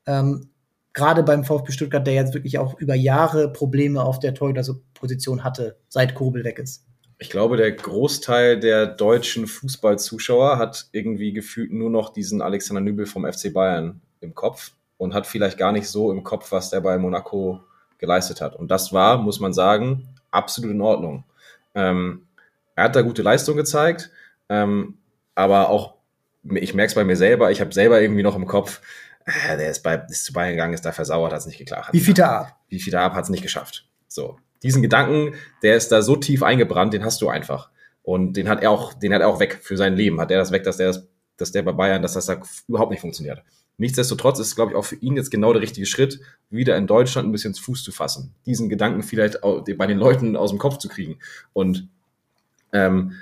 ähm, gerade beim VfB Stuttgart, der jetzt wirklich auch über Jahre Probleme auf der Torhüter-Position hatte, seit Kobel weg ist? Ich glaube, der Großteil der deutschen Fußballzuschauer hat irgendwie gefühlt nur noch diesen Alexander Nübel vom FC Bayern im Kopf und hat vielleicht gar nicht so im Kopf, was der bei Monaco geleistet hat. Und das war, muss man sagen, absolut in Ordnung. Ähm, er hat da gute Leistung gezeigt, ähm, aber auch, ich merke es bei mir selber, ich habe selber irgendwie noch im Kopf, äh, der ist, bei, ist zu Bayern gegangen, ist da versauert, hat es nicht geklappt. Wie viel da ab? Wie viel da ab hat es nicht geschafft. So. Diesen Gedanken, der ist da so tief eingebrannt, den hast du einfach. Und den hat er auch, den hat er auch weg für sein Leben. Hat er das weg, dass der das, dass der bei Bayern, dass das da überhaupt nicht funktioniert. Nichtsdestotrotz ist glaube ich, auch für ihn jetzt genau der richtige Schritt, wieder in Deutschland ein bisschen Fuß zu fassen. Diesen Gedanken vielleicht bei den Leuten aus dem Kopf zu kriegen. Und ähm,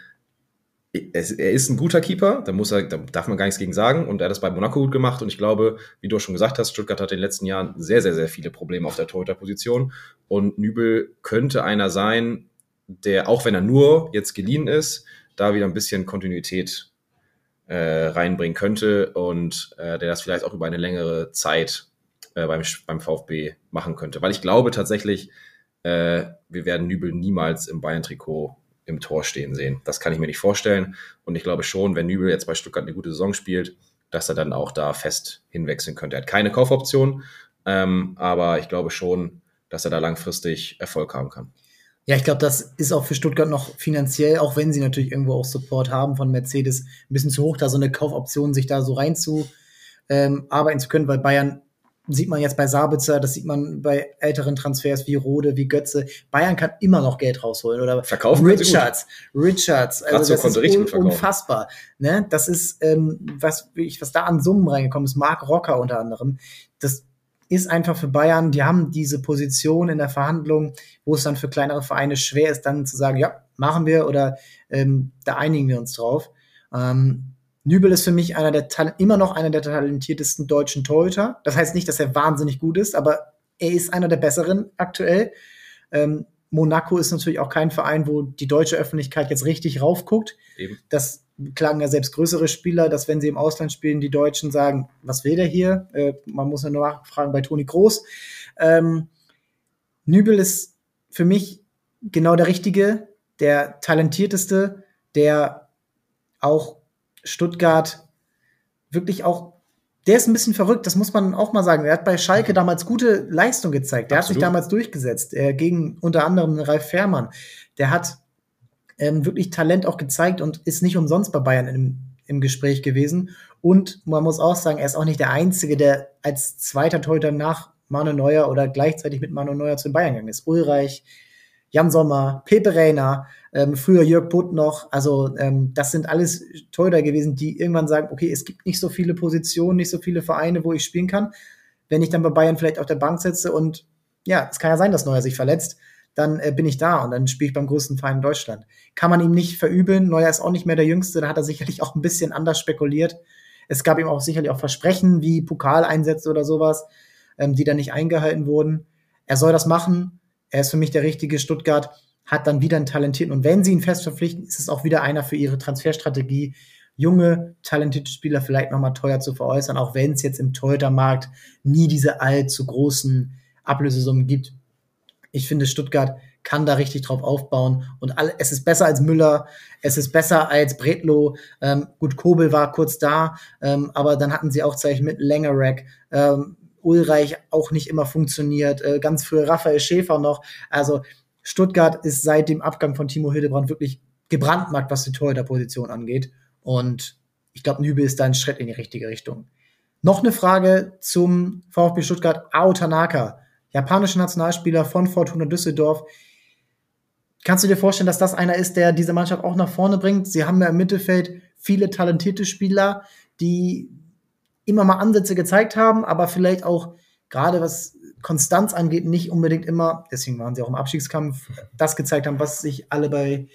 er ist ein guter Keeper, da muss er, da darf man gar nichts gegen sagen. Und er hat das bei Monaco gut gemacht. Und ich glaube, wie du schon gesagt hast, Stuttgart hat in den letzten Jahren sehr, sehr, sehr viele Probleme auf der Torhüterposition. Und Nübel könnte einer sein, der, auch wenn er nur jetzt geliehen ist, da wieder ein bisschen Kontinuität äh, reinbringen könnte und äh, der das vielleicht auch über eine längere Zeit äh, beim, beim VfB machen könnte. Weil ich glaube tatsächlich, äh, wir werden Nübel niemals im Bayern-Trikot im Tor stehen sehen. Das kann ich mir nicht vorstellen. Und ich glaube schon, wenn Nübel jetzt bei Stuttgart eine gute Saison spielt, dass er dann auch da fest hinwechseln könnte. Er hat keine Kaufoption, ähm, aber ich glaube schon, dass er da langfristig Erfolg haben kann. Ja, ich glaube, das ist auch für Stuttgart noch finanziell, auch wenn sie natürlich irgendwo auch Support haben von Mercedes, ein bisschen zu hoch, da so eine Kaufoption sich da so rein zu ähm, arbeiten zu können, weil Bayern sieht man jetzt bei Sabitzer, das sieht man bei älteren Transfers wie Rode, wie Götze. Bayern kann immer noch Geld rausholen oder verkaufen Richards, Richards, also das ist un unfassbar. Ne? Das ist ähm, was, was da an Summen reingekommen ist. Mark Rocker unter anderem. Das ist einfach für Bayern, die haben diese Position in der Verhandlung, wo es dann für kleinere Vereine schwer ist, dann zu sagen, ja, machen wir oder ähm, da einigen wir uns drauf. Ähm, Nübel ist für mich einer der immer noch einer der talentiertesten deutschen Torhüter. Das heißt nicht, dass er wahnsinnig gut ist, aber er ist einer der besseren aktuell. Ähm, Monaco ist natürlich auch kein Verein, wo die deutsche Öffentlichkeit jetzt richtig raufguckt. Eben. Das klagen ja selbst größere Spieler, dass wenn sie im Ausland spielen, die Deutschen sagen, was will der hier? Äh, man muss nur nachfragen bei Toni Groß. Ähm, Nübel ist für mich genau der Richtige, der talentierteste, der auch Stuttgart wirklich auch, der ist ein bisschen verrückt, das muss man auch mal sagen. Er hat bei Schalke damals gute Leistung gezeigt. Der Absolut. hat sich damals durchgesetzt, äh, gegen unter anderem Ralf Fährmann. Der hat ähm, wirklich Talent auch gezeigt und ist nicht umsonst bei Bayern im, im Gespräch gewesen. Und man muss auch sagen, er ist auch nicht der Einzige, der als zweiter Torhüter nach Manu Neuer oder gleichzeitig mit Manu Neuer zu den Bayern gegangen ist. Ulreich, Jan Sommer, Pepe Reina, ähm, früher Jörg Butt noch. Also ähm, das sind alles Torhüter gewesen, die irgendwann sagen, okay, es gibt nicht so viele Positionen, nicht so viele Vereine, wo ich spielen kann. Wenn ich dann bei Bayern vielleicht auf der Bank sitze und ja, es kann ja sein, dass Neuer sich verletzt, dann äh, bin ich da und dann spiele ich beim größten Verein in Deutschland. Kann man ihm nicht verübeln. Neuer ist auch nicht mehr der Jüngste, da hat er sicherlich auch ein bisschen anders spekuliert. Es gab ihm auch sicherlich auch Versprechen wie Pokaleinsätze oder sowas, ähm, die dann nicht eingehalten wurden. Er soll das machen. Er ist für mich der richtige Stuttgart, hat dann wieder einen talentierten. Und wenn sie ihn fest verpflichten, ist es auch wieder einer für ihre Transferstrategie, junge, talentierte Spieler vielleicht nochmal teuer zu veräußern, auch wenn es jetzt im Torhütermarkt nie diese allzu großen Ablösesummen gibt. Ich finde, Stuttgart kann da richtig drauf aufbauen. Und all, es ist besser als Müller, es ist besser als Bretlo. Ähm, gut, Kobel war kurz da, ähm, aber dann hatten sie auch Zeichen mit Längerek. Ähm, Ulreich auch nicht immer funktioniert. Äh, ganz früher Raphael Schäfer noch. Also Stuttgart ist seit dem Abgang von Timo Hildebrand wirklich gebrandmarkt, was die Torhüterposition angeht. Und ich glaube, Nübel ist da ein Schritt in die richtige Richtung. Noch eine Frage zum VfB Stuttgart. Ao Tanaka, japanischer Nationalspieler von Fortuna Düsseldorf. Kannst du dir vorstellen, dass das einer ist, der diese Mannschaft auch nach vorne bringt? Sie haben ja im Mittelfeld viele talentierte Spieler, die immer mal Ansätze gezeigt haben, aber vielleicht auch gerade was Konstanz angeht, nicht unbedingt immer, deswegen waren sie auch im Abstiegskampf, das gezeigt haben, was sich alle bei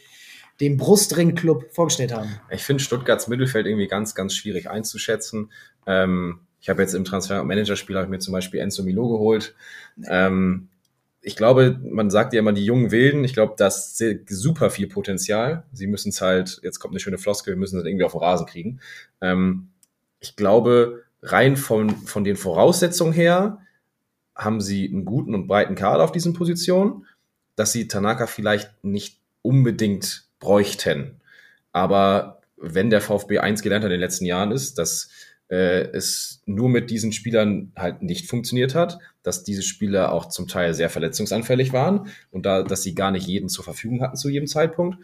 dem Brustring-Club vorgestellt haben. Ich finde Stuttgarts Mittelfeld irgendwie ganz, ganz schwierig einzuschätzen. Ähm, ich habe jetzt im Transfer-Manager-Spiel habe ich mir zum Beispiel Enzo Milo geholt. Ähm, ich glaube, man sagt ja immer die jungen Wilden. Ich glaube, das ist super viel Potenzial. Sie müssen es halt, jetzt kommt eine schöne Floskel, wir müssen es irgendwie auf den Rasen kriegen. Ähm, ich glaube, rein von, von den Voraussetzungen her haben sie einen guten und breiten Kader auf diesen Positionen, dass sie Tanaka vielleicht nicht unbedingt bräuchten. Aber wenn der VfB eins gelernt hat in den letzten Jahren ist, dass äh, es nur mit diesen Spielern halt nicht funktioniert hat, dass diese Spieler auch zum Teil sehr verletzungsanfällig waren und da, dass sie gar nicht jeden zur Verfügung hatten zu jedem Zeitpunkt.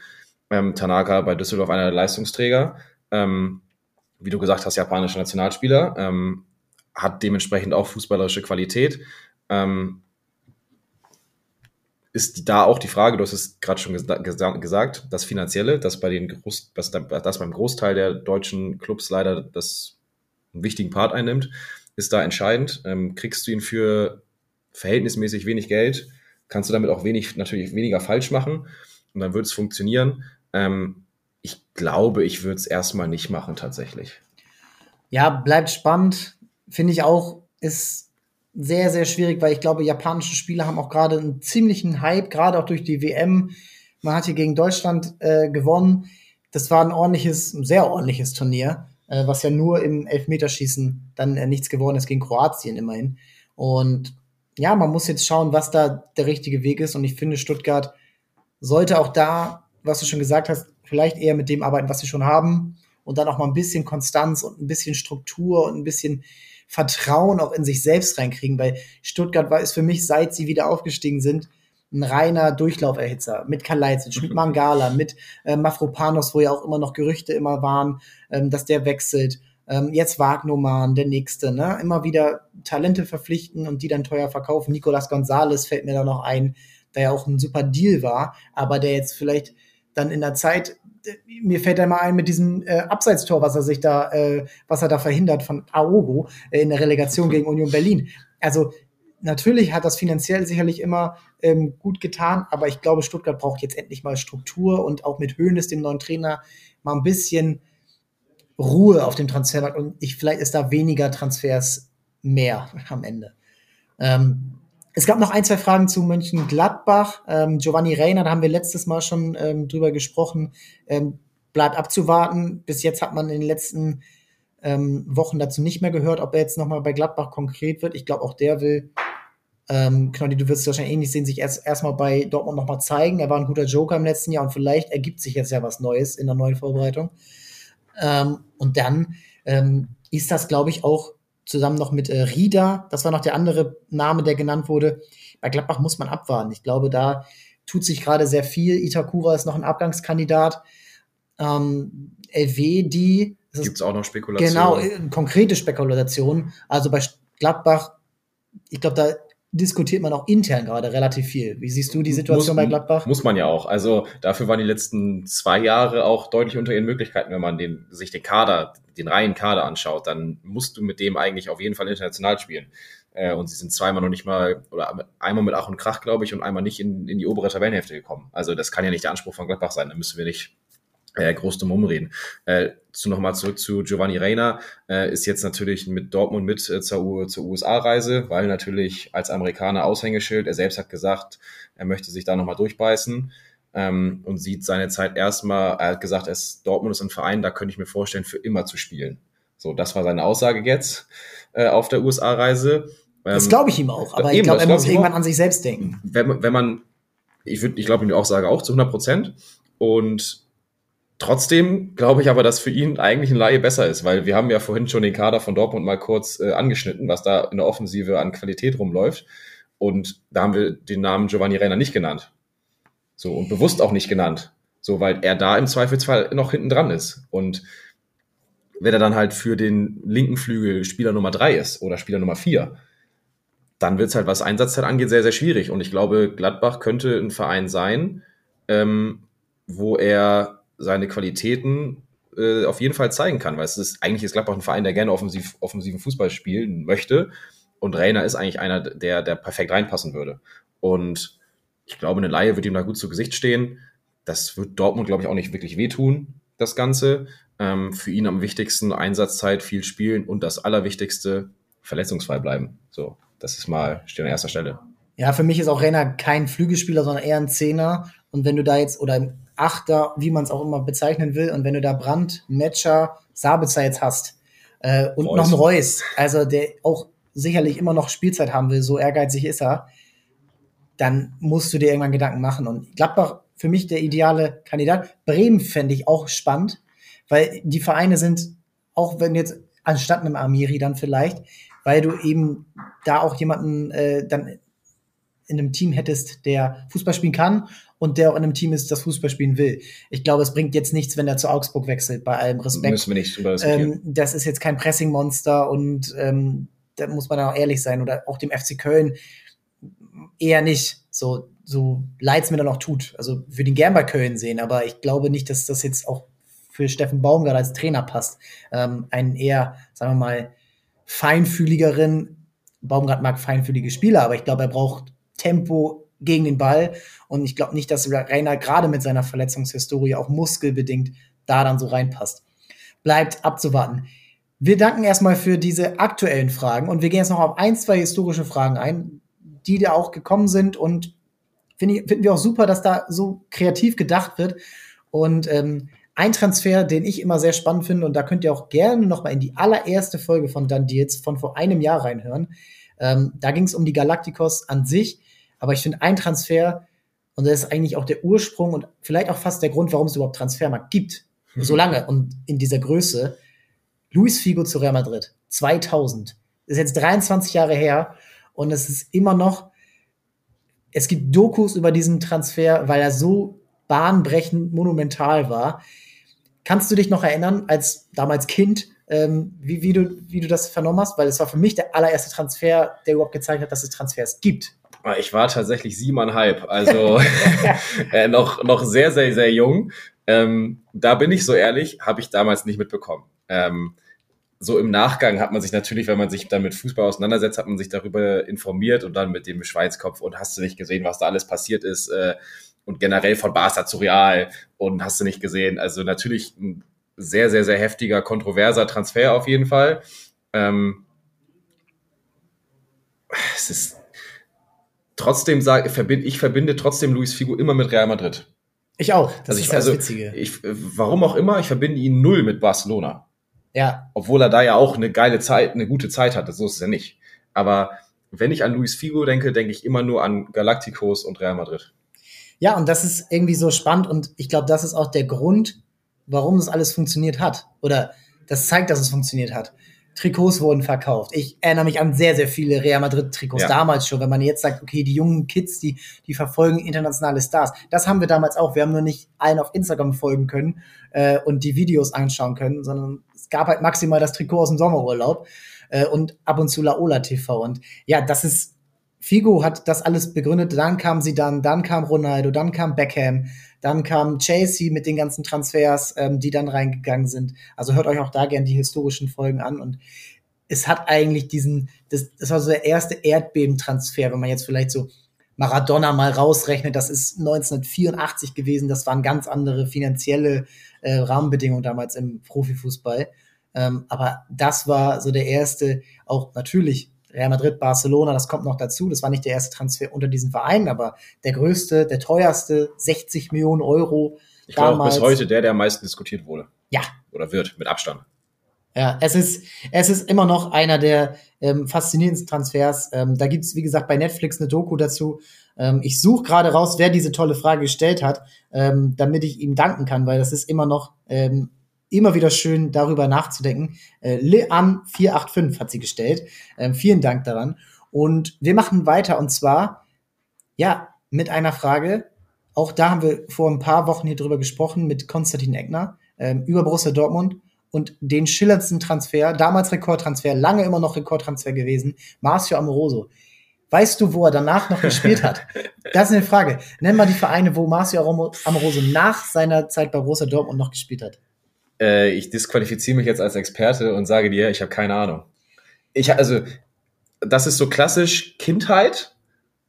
Ähm, Tanaka bei Düsseldorf einer der Leistungsträger. Ähm, wie du gesagt hast, japanischer Nationalspieler, ähm, hat dementsprechend auch fußballerische Qualität. Ähm, ist da auch die Frage, du hast es gerade schon gesagt, das Finanzielle, das bei den Groß, das, das beim Großteil der deutschen Clubs leider das einen wichtigen Part einnimmt, ist da entscheidend. Ähm, kriegst du ihn für verhältnismäßig wenig Geld, kannst du damit auch wenig, natürlich weniger falsch machen und dann wird es funktionieren. Ähm, ich glaube, ich würde es erstmal nicht machen, tatsächlich. Ja, bleibt spannend. Finde ich auch, ist sehr, sehr schwierig, weil ich glaube, japanische Spieler haben auch gerade einen ziemlichen Hype, gerade auch durch die WM. Man hat hier gegen Deutschland äh, gewonnen. Das war ein ordentliches, ein sehr ordentliches Turnier, äh, was ja nur im Elfmeterschießen dann äh, nichts geworden ist gegen Kroatien immerhin. Und ja, man muss jetzt schauen, was da der richtige Weg ist. Und ich finde, Stuttgart sollte auch da, was du schon gesagt hast, vielleicht eher mit dem arbeiten, was sie schon haben und dann auch mal ein bisschen Konstanz und ein bisschen Struktur und ein bisschen Vertrauen auch in sich selbst reinkriegen, weil Stuttgart war ist für mich, seit sie wieder aufgestiegen sind, ein reiner Durchlauferhitzer mit Kalajdzic, mit Mangala, mit äh, Mafropanos, wo ja auch immer noch Gerüchte immer waren, ähm, dass der wechselt. Ähm, jetzt Wagnoman, der nächste, ne? Immer wieder Talente verpflichten und die dann teuer verkaufen. Nicolas Gonzalez fällt mir da noch ein, der ja auch ein super Deal war, aber der jetzt vielleicht dann in der Zeit, mir fällt er mal ein mit diesem äh, Abseitstor, was er sich da, äh, was er da verhindert von Aogo äh, in der Relegation gegen Union Berlin. Also natürlich hat das finanziell sicherlich immer ähm, gut getan, aber ich glaube, Stuttgart braucht jetzt endlich mal Struktur und auch mit Höhnes, dem neuen Trainer, mal ein bisschen Ruhe auf dem Transfermarkt und ich, vielleicht ist da weniger Transfers mehr am Ende. Ähm, es gab noch ein, zwei Fragen zu Mönchengladbach. Ähm, Giovanni Reiner, da haben wir letztes Mal schon ähm, drüber gesprochen. Ähm, bleibt abzuwarten. Bis jetzt hat man in den letzten ähm, Wochen dazu nicht mehr gehört, ob er jetzt nochmal bei Gladbach konkret wird. Ich glaube, auch der will, ähm, Knolli, du wirst es wahrscheinlich ähnlich sehen, sich erst erstmal bei Dortmund nochmal zeigen. Er war ein guter Joker im letzten Jahr und vielleicht ergibt sich jetzt ja was Neues in der neuen Vorbereitung. Ähm, und dann ähm, ist das, glaube ich, auch zusammen noch mit äh, Rieda. Das war noch der andere Name, der genannt wurde. Bei Gladbach muss man abwarten. Ich glaube, da tut sich gerade sehr viel. Itakura ist noch ein Abgangskandidat. Ähm, Elvedi. Gibt es auch noch Spekulationen? Genau, äh, konkrete Spekulationen. Also bei Gladbach, ich glaube, da diskutiert man auch intern gerade relativ viel. Wie siehst du die Situation muss, bei Gladbach? Muss man ja auch. Also dafür waren die letzten zwei Jahre auch deutlich unter ihren Möglichkeiten, wenn man den, sich den Kader, den reinen Kader anschaut, dann musst du mit dem eigentlich auf jeden Fall international spielen. Äh, und sie sind zweimal noch nicht mal, oder einmal mit Ach und Krach, glaube ich, und einmal nicht in, in die obere Tabellenhälfte gekommen. Also das kann ja nicht der Anspruch von Gladbach sein. Da müssen wir nicht äh, groß drum rumreden. Äh, zu nochmal zurück zu Giovanni Reina, äh, ist jetzt natürlich mit Dortmund mit äh, zur, zur USA-Reise, weil natürlich als Amerikaner Aushängeschild, er selbst hat gesagt, er möchte sich da nochmal durchbeißen ähm, und sieht seine Zeit erstmal, er hat gesagt, es, Dortmund ist ein Verein, da könnte ich mir vorstellen, für immer zu spielen. So, das war seine Aussage jetzt äh, auf der USA-Reise. Das ähm, glaube ich ihm auch, aber eben, ich glaube, er muss irgendwann auch. an sich selbst denken. Wenn, wenn man, ich würde, ich glaube ihm die Aussage auch zu 100 Prozent. Und trotzdem glaube ich aber, dass für ihn eigentlich ein Laie besser ist, weil wir haben ja vorhin schon den Kader von Dortmund mal kurz äh, angeschnitten, was da in der Offensive an Qualität rumläuft. Und da haben wir den Namen Giovanni Renner nicht genannt. So, und bewusst auch nicht genannt. So, weil er da im Zweifelsfall noch hinten dran ist. Und wenn er dann halt für den linken Flügel Spieler Nummer drei ist oder Spieler Nummer vier, dann wird es halt, was Einsatzzeit angeht, sehr, sehr schwierig. Und ich glaube, Gladbach könnte ein Verein sein, ähm, wo er seine Qualitäten äh, auf jeden Fall zeigen kann, weil es ist eigentlich ist Gladbach ein Verein, der gerne offensiv, offensiven Fußball spielen möchte. Und Rainer ist eigentlich einer, der, der perfekt reinpassen würde. Und ich glaube, eine Laie wird ihm da gut zu Gesicht stehen. Das wird Dortmund, glaube ich, auch nicht wirklich wehtun, das Ganze. Ähm, für ihn am wichtigsten Einsatzzeit, viel spielen und das Allerwichtigste, verletzungsfrei bleiben. So, das ist mal, steht an erster Stelle. Ja, für mich ist auch Renner kein Flügelspieler, sondern eher ein Zehner. Und wenn du da jetzt, oder Achter, wie man es auch immer bezeichnen will, und wenn du da Brand, Matcher, Sabitzer jetzt hast äh, und Reus. noch einen Reus, also der auch sicherlich immer noch Spielzeit haben will, so ehrgeizig ist er, dann musst du dir irgendwann Gedanken machen. Und Gladbach für mich der ideale Kandidat. Bremen fände ich auch spannend, weil die Vereine sind, auch wenn jetzt anstatt einem Amiri dann vielleicht, weil du eben da auch jemanden äh, dann in einem Team hättest, der Fußball spielen kann und der auch in einem Team ist, das Fußball spielen will. Ich glaube, es bringt jetzt nichts, wenn er zu Augsburg wechselt, bei allem Respekt. Müssen wir nicht drüber ähm, Das ist jetzt kein Pressing-Monster und ähm, da muss man auch ehrlich sein. Oder auch dem FC Köln eher nicht. So, so leid es mir dann auch tut. Also würde ihn gern bei Köln sehen, aber ich glaube nicht, dass das jetzt auch für Steffen Baumgart als Trainer passt. Ähm, einen eher, sagen wir mal, feinfühligeren, Baumgart mag feinfühlige Spieler, aber ich glaube, er braucht Tempo gegen den Ball. Und ich glaube nicht, dass Rainer gerade mit seiner Verletzungshistorie auch muskelbedingt da dann so reinpasst. Bleibt abzuwarten. Wir danken erstmal für diese aktuellen Fragen und wir gehen jetzt noch auf ein, zwei historische Fragen ein, die da auch gekommen sind und finden find wir auch super, dass da so kreativ gedacht wird. Und ähm, ein Transfer, den ich immer sehr spannend finde, und da könnt ihr auch gerne noch mal in die allererste Folge von Dan Deals von vor einem Jahr reinhören. Ähm, da ging es um die Galacticos an sich, aber ich finde ein Transfer, und das ist eigentlich auch der Ursprung und vielleicht auch fast der Grund, warum es überhaupt Transfermarkt gibt, mhm. so lange und in dieser Größe, Luis Figo zu Real Madrid, 2000. Das ist jetzt 23 Jahre her und es ist immer noch, es gibt Dokus über diesen Transfer, weil er so bahnbrechend monumental war. Kannst du dich noch erinnern, als damals Kind, ähm, wie, wie, du, wie du das vernommen hast? Weil es war für mich der allererste Transfer, der überhaupt gezeigt hat, dass es Transfers gibt. Ich war tatsächlich siebeneinhalb, also <laughs> <laughs> äh, noch, noch sehr, sehr, sehr jung. Ähm, da bin ich so ehrlich, habe ich damals nicht mitbekommen. Ähm, so im Nachgang hat man sich natürlich, wenn man sich dann mit Fußball auseinandersetzt, hat man sich darüber informiert und dann mit dem Schweinskopf und hast du nicht gesehen, was da alles passiert ist. Äh, und generell von Barca zu Real und hast du nicht gesehen. Also natürlich ein sehr, sehr, sehr heftiger, kontroverser Transfer auf jeden Fall. Ähm, es ist trotzdem sage, ich verbinde trotzdem Luis Figo immer mit Real Madrid. Ich auch. Das also ist ich, das also, Witzige. Ich, warum auch immer, ich verbinde ihn null mit Barcelona. Ja. Obwohl er da ja auch eine geile Zeit, eine gute Zeit hatte. So ist es ja nicht. Aber wenn ich an Luis Figo denke, denke ich immer nur an Galacticos und Real Madrid. Ja, und das ist irgendwie so spannend und ich glaube, das ist auch der Grund, warum das alles funktioniert hat. Oder das zeigt, dass es funktioniert hat. Trikots wurden verkauft. Ich erinnere mich an sehr, sehr viele Real Madrid-Trikots ja. damals schon, wenn man jetzt sagt, okay, die jungen Kids, die, die verfolgen internationale Stars. Das haben wir damals auch. Wir haben nur nicht allen auf Instagram folgen können äh, und die Videos anschauen können, sondern es gab halt maximal das Trikot aus dem Sommerurlaub äh, und ab und zu Laola TV. Und ja, das ist Figo hat das alles begründet, dann kam sie dann, dann kam Ronaldo, dann kam Beckham, dann kam Chelsea mit den ganzen Transfers, ähm, die dann reingegangen sind. Also hört euch auch da gern die historischen Folgen an und es hat eigentlich diesen, das, das war so der erste Erdbebentransfer, wenn man jetzt vielleicht so Maradona mal rausrechnet, das ist 1984 gewesen, das waren ganz andere finanzielle äh, Rahmenbedingungen damals im Profifußball. Ähm, aber das war so der erste, auch natürlich Real Madrid, Barcelona, das kommt noch dazu. Das war nicht der erste Transfer unter diesen Vereinen, aber der größte, der teuerste, 60 Millionen Euro. Ich glaube bis heute der, der am meisten diskutiert wurde. Ja. Oder wird, mit Abstand. Ja, es ist, es ist immer noch einer der ähm, faszinierendsten Transfers. Ähm, da gibt's wie gesagt, bei Netflix eine Doku dazu. Ähm, ich suche gerade raus, wer diese tolle Frage gestellt hat, ähm, damit ich ihm danken kann, weil das ist immer noch ähm, immer wieder schön, darüber nachzudenken. Äh, Lean485 hat sie gestellt. Ähm, vielen Dank daran. Und wir machen weiter und zwar, ja, mit einer Frage. Auch da haben wir vor ein paar Wochen hier drüber gesprochen mit Konstantin Eckner ähm, über Borussia Dortmund und den schillerndsten Transfer, damals Rekordtransfer, lange immer noch Rekordtransfer gewesen, Marcio Amoroso. Weißt du, wo er danach noch gespielt hat? <laughs> Das ist eine Frage. Nenn mal die Vereine, wo Marcio Amoroso nach seiner Zeit bei Borussia Dortmund noch gespielt hat äh, ich disqualifiziere mich jetzt als Experte und sage dir, ich habe keine Ahnung. Ich, also, das ist so klassisch Kindheit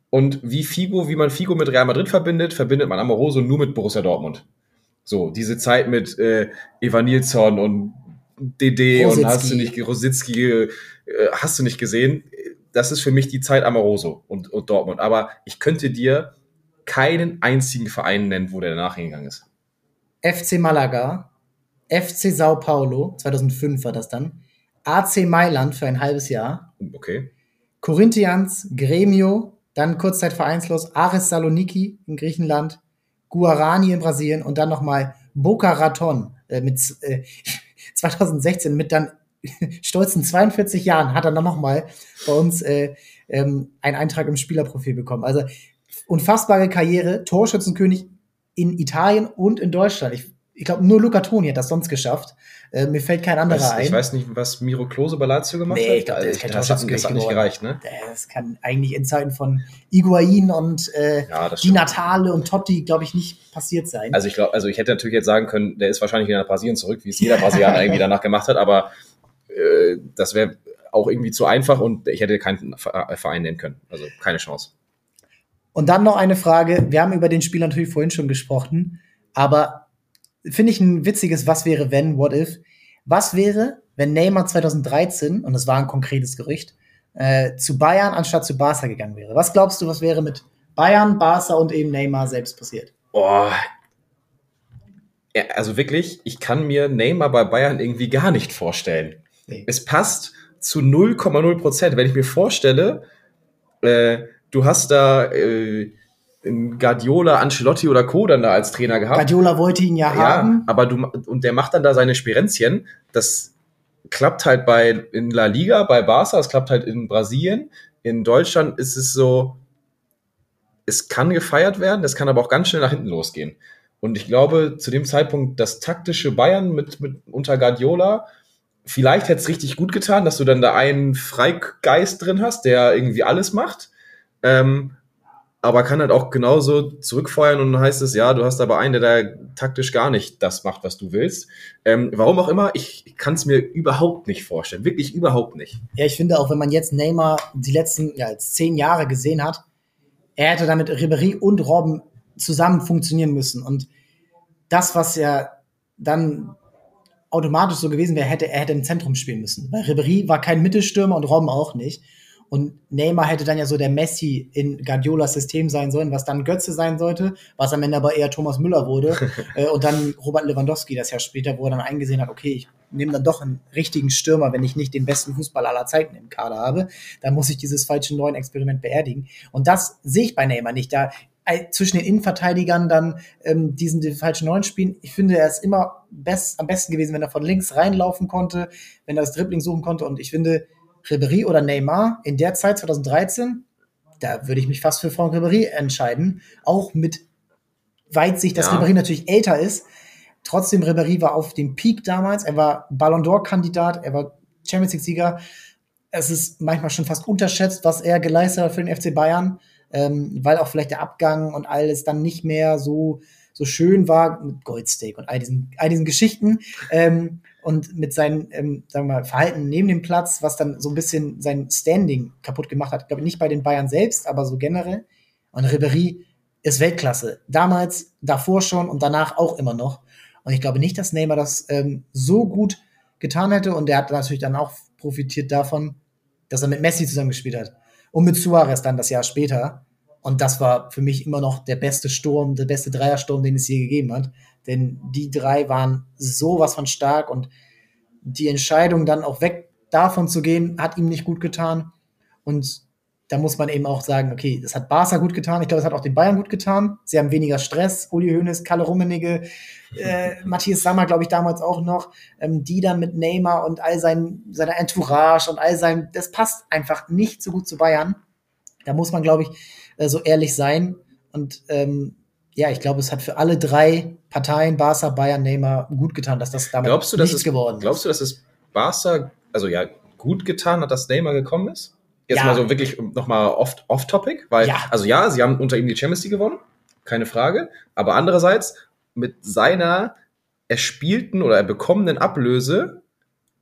und wie Figo, wie man Figo mit Real Madrid verbindet, verbindet man Amoroso nur mit Borussia Dortmund. So, diese Zeit mit äh, Eva Nilsson und DD und hast du nicht, Rositzky, äh, hast du nicht gesehen. Das ist für mich die Zeit Amoroso und, und Dortmund. Aber ich könnte dir keinen einzigen Verein nennen, wo der danach hingegangen ist. FC Malaga, FC Sao Paulo, 2005 war das dann, AC Mailand für ein halbes Jahr. Okay. Corinthians, Gremio, dann kurzzeit vereinslos, Ares Saloniki in Griechenland, Guarani in Brasilien und dann nochmal Boca Raton äh, mit äh, <laughs> 2016 mit dann <laughs> stolzen 42 Jahren hat er dann nochmal bei uns äh, ähm, einen Eintrag im Spielerprofil bekommen. Also unfassbare Karriere, Torschützenkönig in Italien und in Deutschland. Ich ich glaube, nur Luca Toni hat das sonst geschafft. Äh, mir fällt kein anderer weiß, ein. Ich weiß nicht, was Miro Klose bei Lazio gemacht nee, hat. Ich glaub, das, das, hat, das hat nicht gereicht, ne? Das kann eigentlich in Zeiten von Iguain und äh, ja, Di Natale und Totti, glaube ich, nicht passiert sein. Also ich glaube, also ich hätte natürlich jetzt sagen können, der ist wahrscheinlich wieder nach Brasilien zurück, wie es jeder Brasilianer irgendwie danach gemacht hat, aber äh, das wäre auch irgendwie zu einfach und ich hätte keinen Verein nennen können. Also keine Chance. Und dann noch eine Frage. Wir haben über den Spiel natürlich vorhin schon gesprochen, aber finde ich ein witziges Was wäre, wenn, what if. Was wäre, wenn Neymar 2013, und das war ein konkretes Gerücht, äh, zu Bayern anstatt zu Barca gegangen wäre? Was glaubst du, was wäre mit Bayern, Barca und eben Neymar selbst passiert? Boah. Ja, also wirklich, ich kann mir Neymar bei Bayern irgendwie gar nicht vorstellen. Nee. Es passt zu 0,0 Prozent. Wenn ich mir vorstelle, äh, du hast da äh, Guardiola, Ancelotti oder Co. dann da als Trainer gehabt. Guardiola wollte ihn ja, ja haben. Aber du, und der macht dann da seine Spirenzchen. Das klappt halt bei, in La Liga, bei Barca, es klappt halt in Brasilien. In Deutschland ist es so, es kann gefeiert werden, es kann aber auch ganz schnell nach hinten losgehen. Und ich glaube, zu dem Zeitpunkt, das taktische Bayern mit, mit unter Guardiola, vielleicht hätte es richtig gut getan, dass du dann da einen Freigeist drin hast, der irgendwie alles macht. Ähm, aber kann halt auch genauso zurückfeuern und dann heißt es, ja, du hast aber einen, der da taktisch gar nicht das macht, was du willst. Ähm, warum auch immer, ich kann es mir überhaupt nicht vorstellen. Wirklich überhaupt nicht. Ja, ich finde auch, wenn man jetzt Neymar die letzten ja, zehn Jahre gesehen hat, er hätte damit Ribéry und Robben zusammen funktionieren müssen. Und das, was ja dann automatisch so gewesen wäre, hätte er hätte im Zentrum spielen müssen. Weil Ribéry war kein Mittelstürmer und Robben auch nicht. Und Neymar hätte dann ja so der Messi in Guardiolas System sein sollen, was dann Götze sein sollte, was am Ende aber eher Thomas Müller wurde. <laughs> äh, und dann Robert Lewandowski das Jahr später, wo er dann eingesehen hat, okay, ich nehme dann doch einen richtigen Stürmer, wenn ich nicht den besten Fußballer aller Zeiten im Kader habe. Dann muss ich dieses falsche neuen Experiment beerdigen. Und das sehe ich bei Neymar nicht. Da äh, zwischen den Innenverteidigern dann ähm, diesen die falschen neuen spielen. Ich finde, er ist immer best, am besten gewesen, wenn er von links reinlaufen konnte, wenn er das Dribbling suchen konnte. Und ich finde, Ribéry oder Neymar in der Zeit 2013, da würde ich mich fast für Franck Ribéry entscheiden, auch mit Weitsicht, dass ja. Ribéry natürlich älter ist. Trotzdem, Ribéry war auf dem Peak damals, er war Ballon d'Or-Kandidat, er war Champions League-Sieger. es ist manchmal schon fast unterschätzt, was er geleistet hat für den FC Bayern, ähm, weil auch vielleicht der Abgang und alles dann nicht mehr so, so schön war mit Goldsteak und all diesen, all diesen Geschichten. Ähm, und mit seinem, ähm, sagen wir mal, Verhalten neben dem Platz, was dann so ein bisschen sein Standing kaputt gemacht hat. Ich glaube nicht bei den Bayern selbst, aber so generell. Und Ribéry ist Weltklasse. Damals, davor schon und danach auch immer noch. Und ich glaube nicht, dass Neymar das ähm, so gut getan hätte. Und er hat natürlich dann auch profitiert davon, dass er mit Messi zusammengespielt hat. Und mit Suarez dann das Jahr später. Und das war für mich immer noch der beste Sturm, der beste Dreiersturm, den es je gegeben hat. Denn die drei waren sowas von stark und die Entscheidung dann auch weg davon zu gehen, hat ihm nicht gut getan. Und da muss man eben auch sagen, okay, das hat Barca gut getan. Ich glaube, es hat auch den Bayern gut getan. Sie haben weniger Stress. Uli Hoeneß, Kalle Rummenigge, <laughs> äh, Matthias Sammer, glaube ich, damals auch noch. Ähm, die dann mit Neymar und all sein, seiner Entourage und all sein, das passt einfach nicht so gut zu Bayern. Da muss man, glaube ich, äh, so ehrlich sein. Und ähm, ja, ich glaube, es hat für alle drei Parteien, Barca, Bayern, Neymar, gut getan, dass das damit glaubst du, nichts es, geworden ist. Glaubst du, dass es Barca, also ja, gut getan hat, dass Neymar gekommen ist? Jetzt ja. mal so wirklich nochmal off-topic, off weil, ja. also ja, sie haben unter ihm die Champions League gewonnen, keine Frage, aber andererseits mit seiner erspielten oder bekommenen Ablöse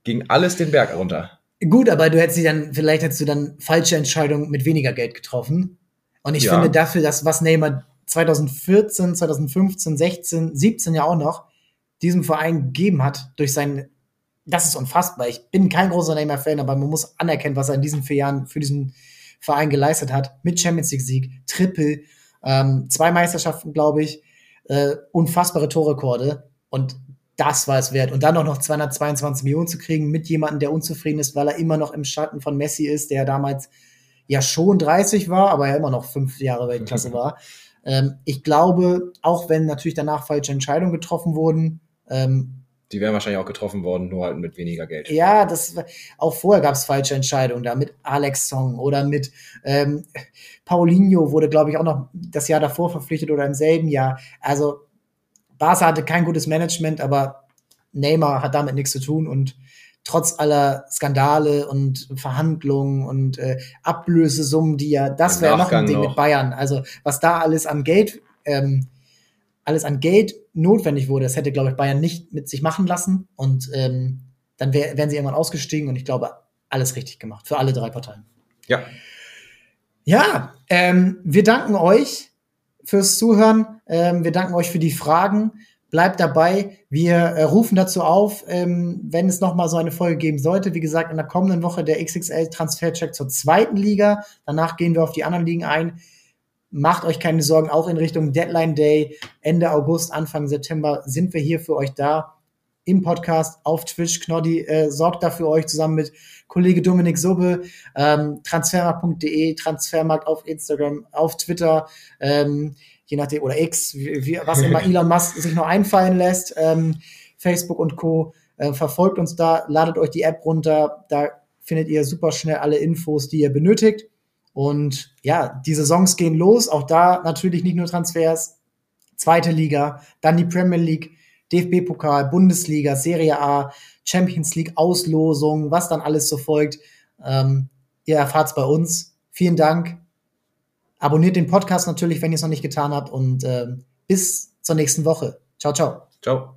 ging alles den Berg runter. Gut, aber du hättest sie dann, vielleicht hättest du dann falsche Entscheidungen mit weniger Geld getroffen. Und ich ja. finde dafür, dass was Neymar 2014, 2015, 16, 17 ja auch noch diesem Verein gegeben hat durch sein, das ist unfassbar. Ich bin kein großer Neymar-Fan, aber man muss anerkennen, was er in diesen vier Jahren für diesen Verein geleistet hat. Mit Champions League-Sieg, Triple, ähm, zwei Meisterschaften, glaube ich, äh, unfassbare Torrekorde. Und das war es wert. Und dann noch, noch 222 Millionen zu kriegen mit jemandem, der unzufrieden ist, weil er immer noch im Schatten von Messi ist, der damals ja schon 30 war, aber ja immer noch fünf Jahre Weltklasse <laughs> war. Ähm, ich glaube, auch wenn natürlich danach falsche Entscheidungen getroffen wurden, ähm, die wären wahrscheinlich auch getroffen worden, nur halt mit weniger Geld. Ja, das auch vorher gab es falsche Entscheidungen da mit Alex Song oder mit ähm, Paulinho wurde, glaube ich, auch noch das Jahr davor verpflichtet oder im selben Jahr. Also Barca hatte kein gutes Management, aber Neymar hat damit nichts zu tun und trotz aller Skandale und Verhandlungen und äh, Ablösesummen, die ja, das wäre noch ein Ding noch. mit Bayern. Also was da alles an Geld, ähm, alles an Geld notwendig wurde, das hätte, glaube ich, Bayern nicht mit sich machen lassen. Und ähm, dann wär, wären sie irgendwann ausgestiegen und ich glaube, alles richtig gemacht für alle drei Parteien. Ja. Ja, ähm, wir danken euch fürs Zuhören. Ähm, wir danken euch für die Fragen bleibt dabei. Wir äh, rufen dazu auf, ähm, wenn es nochmal so eine Folge geben sollte. Wie gesagt, in der kommenden Woche der XXL Transfercheck zur zweiten Liga. Danach gehen wir auf die anderen Ligen ein. Macht euch keine Sorgen, auch in Richtung Deadline Day, Ende August, Anfang September sind wir hier für euch da im Podcast auf Twitch. Knoddy äh, sorgt dafür euch zusammen mit Kollege Dominik Subbe, ähm, transfermarkt.de, Transfermarkt auf Instagram, auf Twitter. Ähm, je nachdem, oder X, wie, was immer <laughs> Elon Musk sich noch einfallen lässt, ähm, Facebook und Co. Äh, verfolgt uns da, ladet euch die App runter, da findet ihr super schnell alle Infos, die ihr benötigt. Und ja, die Saisons gehen los, auch da natürlich nicht nur Transfers, zweite Liga, dann die Premier League, DFB-Pokal, Bundesliga, Serie A, Champions League, Auslosung, was dann alles so folgt. Ähm, ihr erfahrt es bei uns. Vielen Dank Abonniert den Podcast natürlich, wenn ihr es noch nicht getan habt. Und äh, bis zur nächsten Woche. Ciao, ciao. Ciao.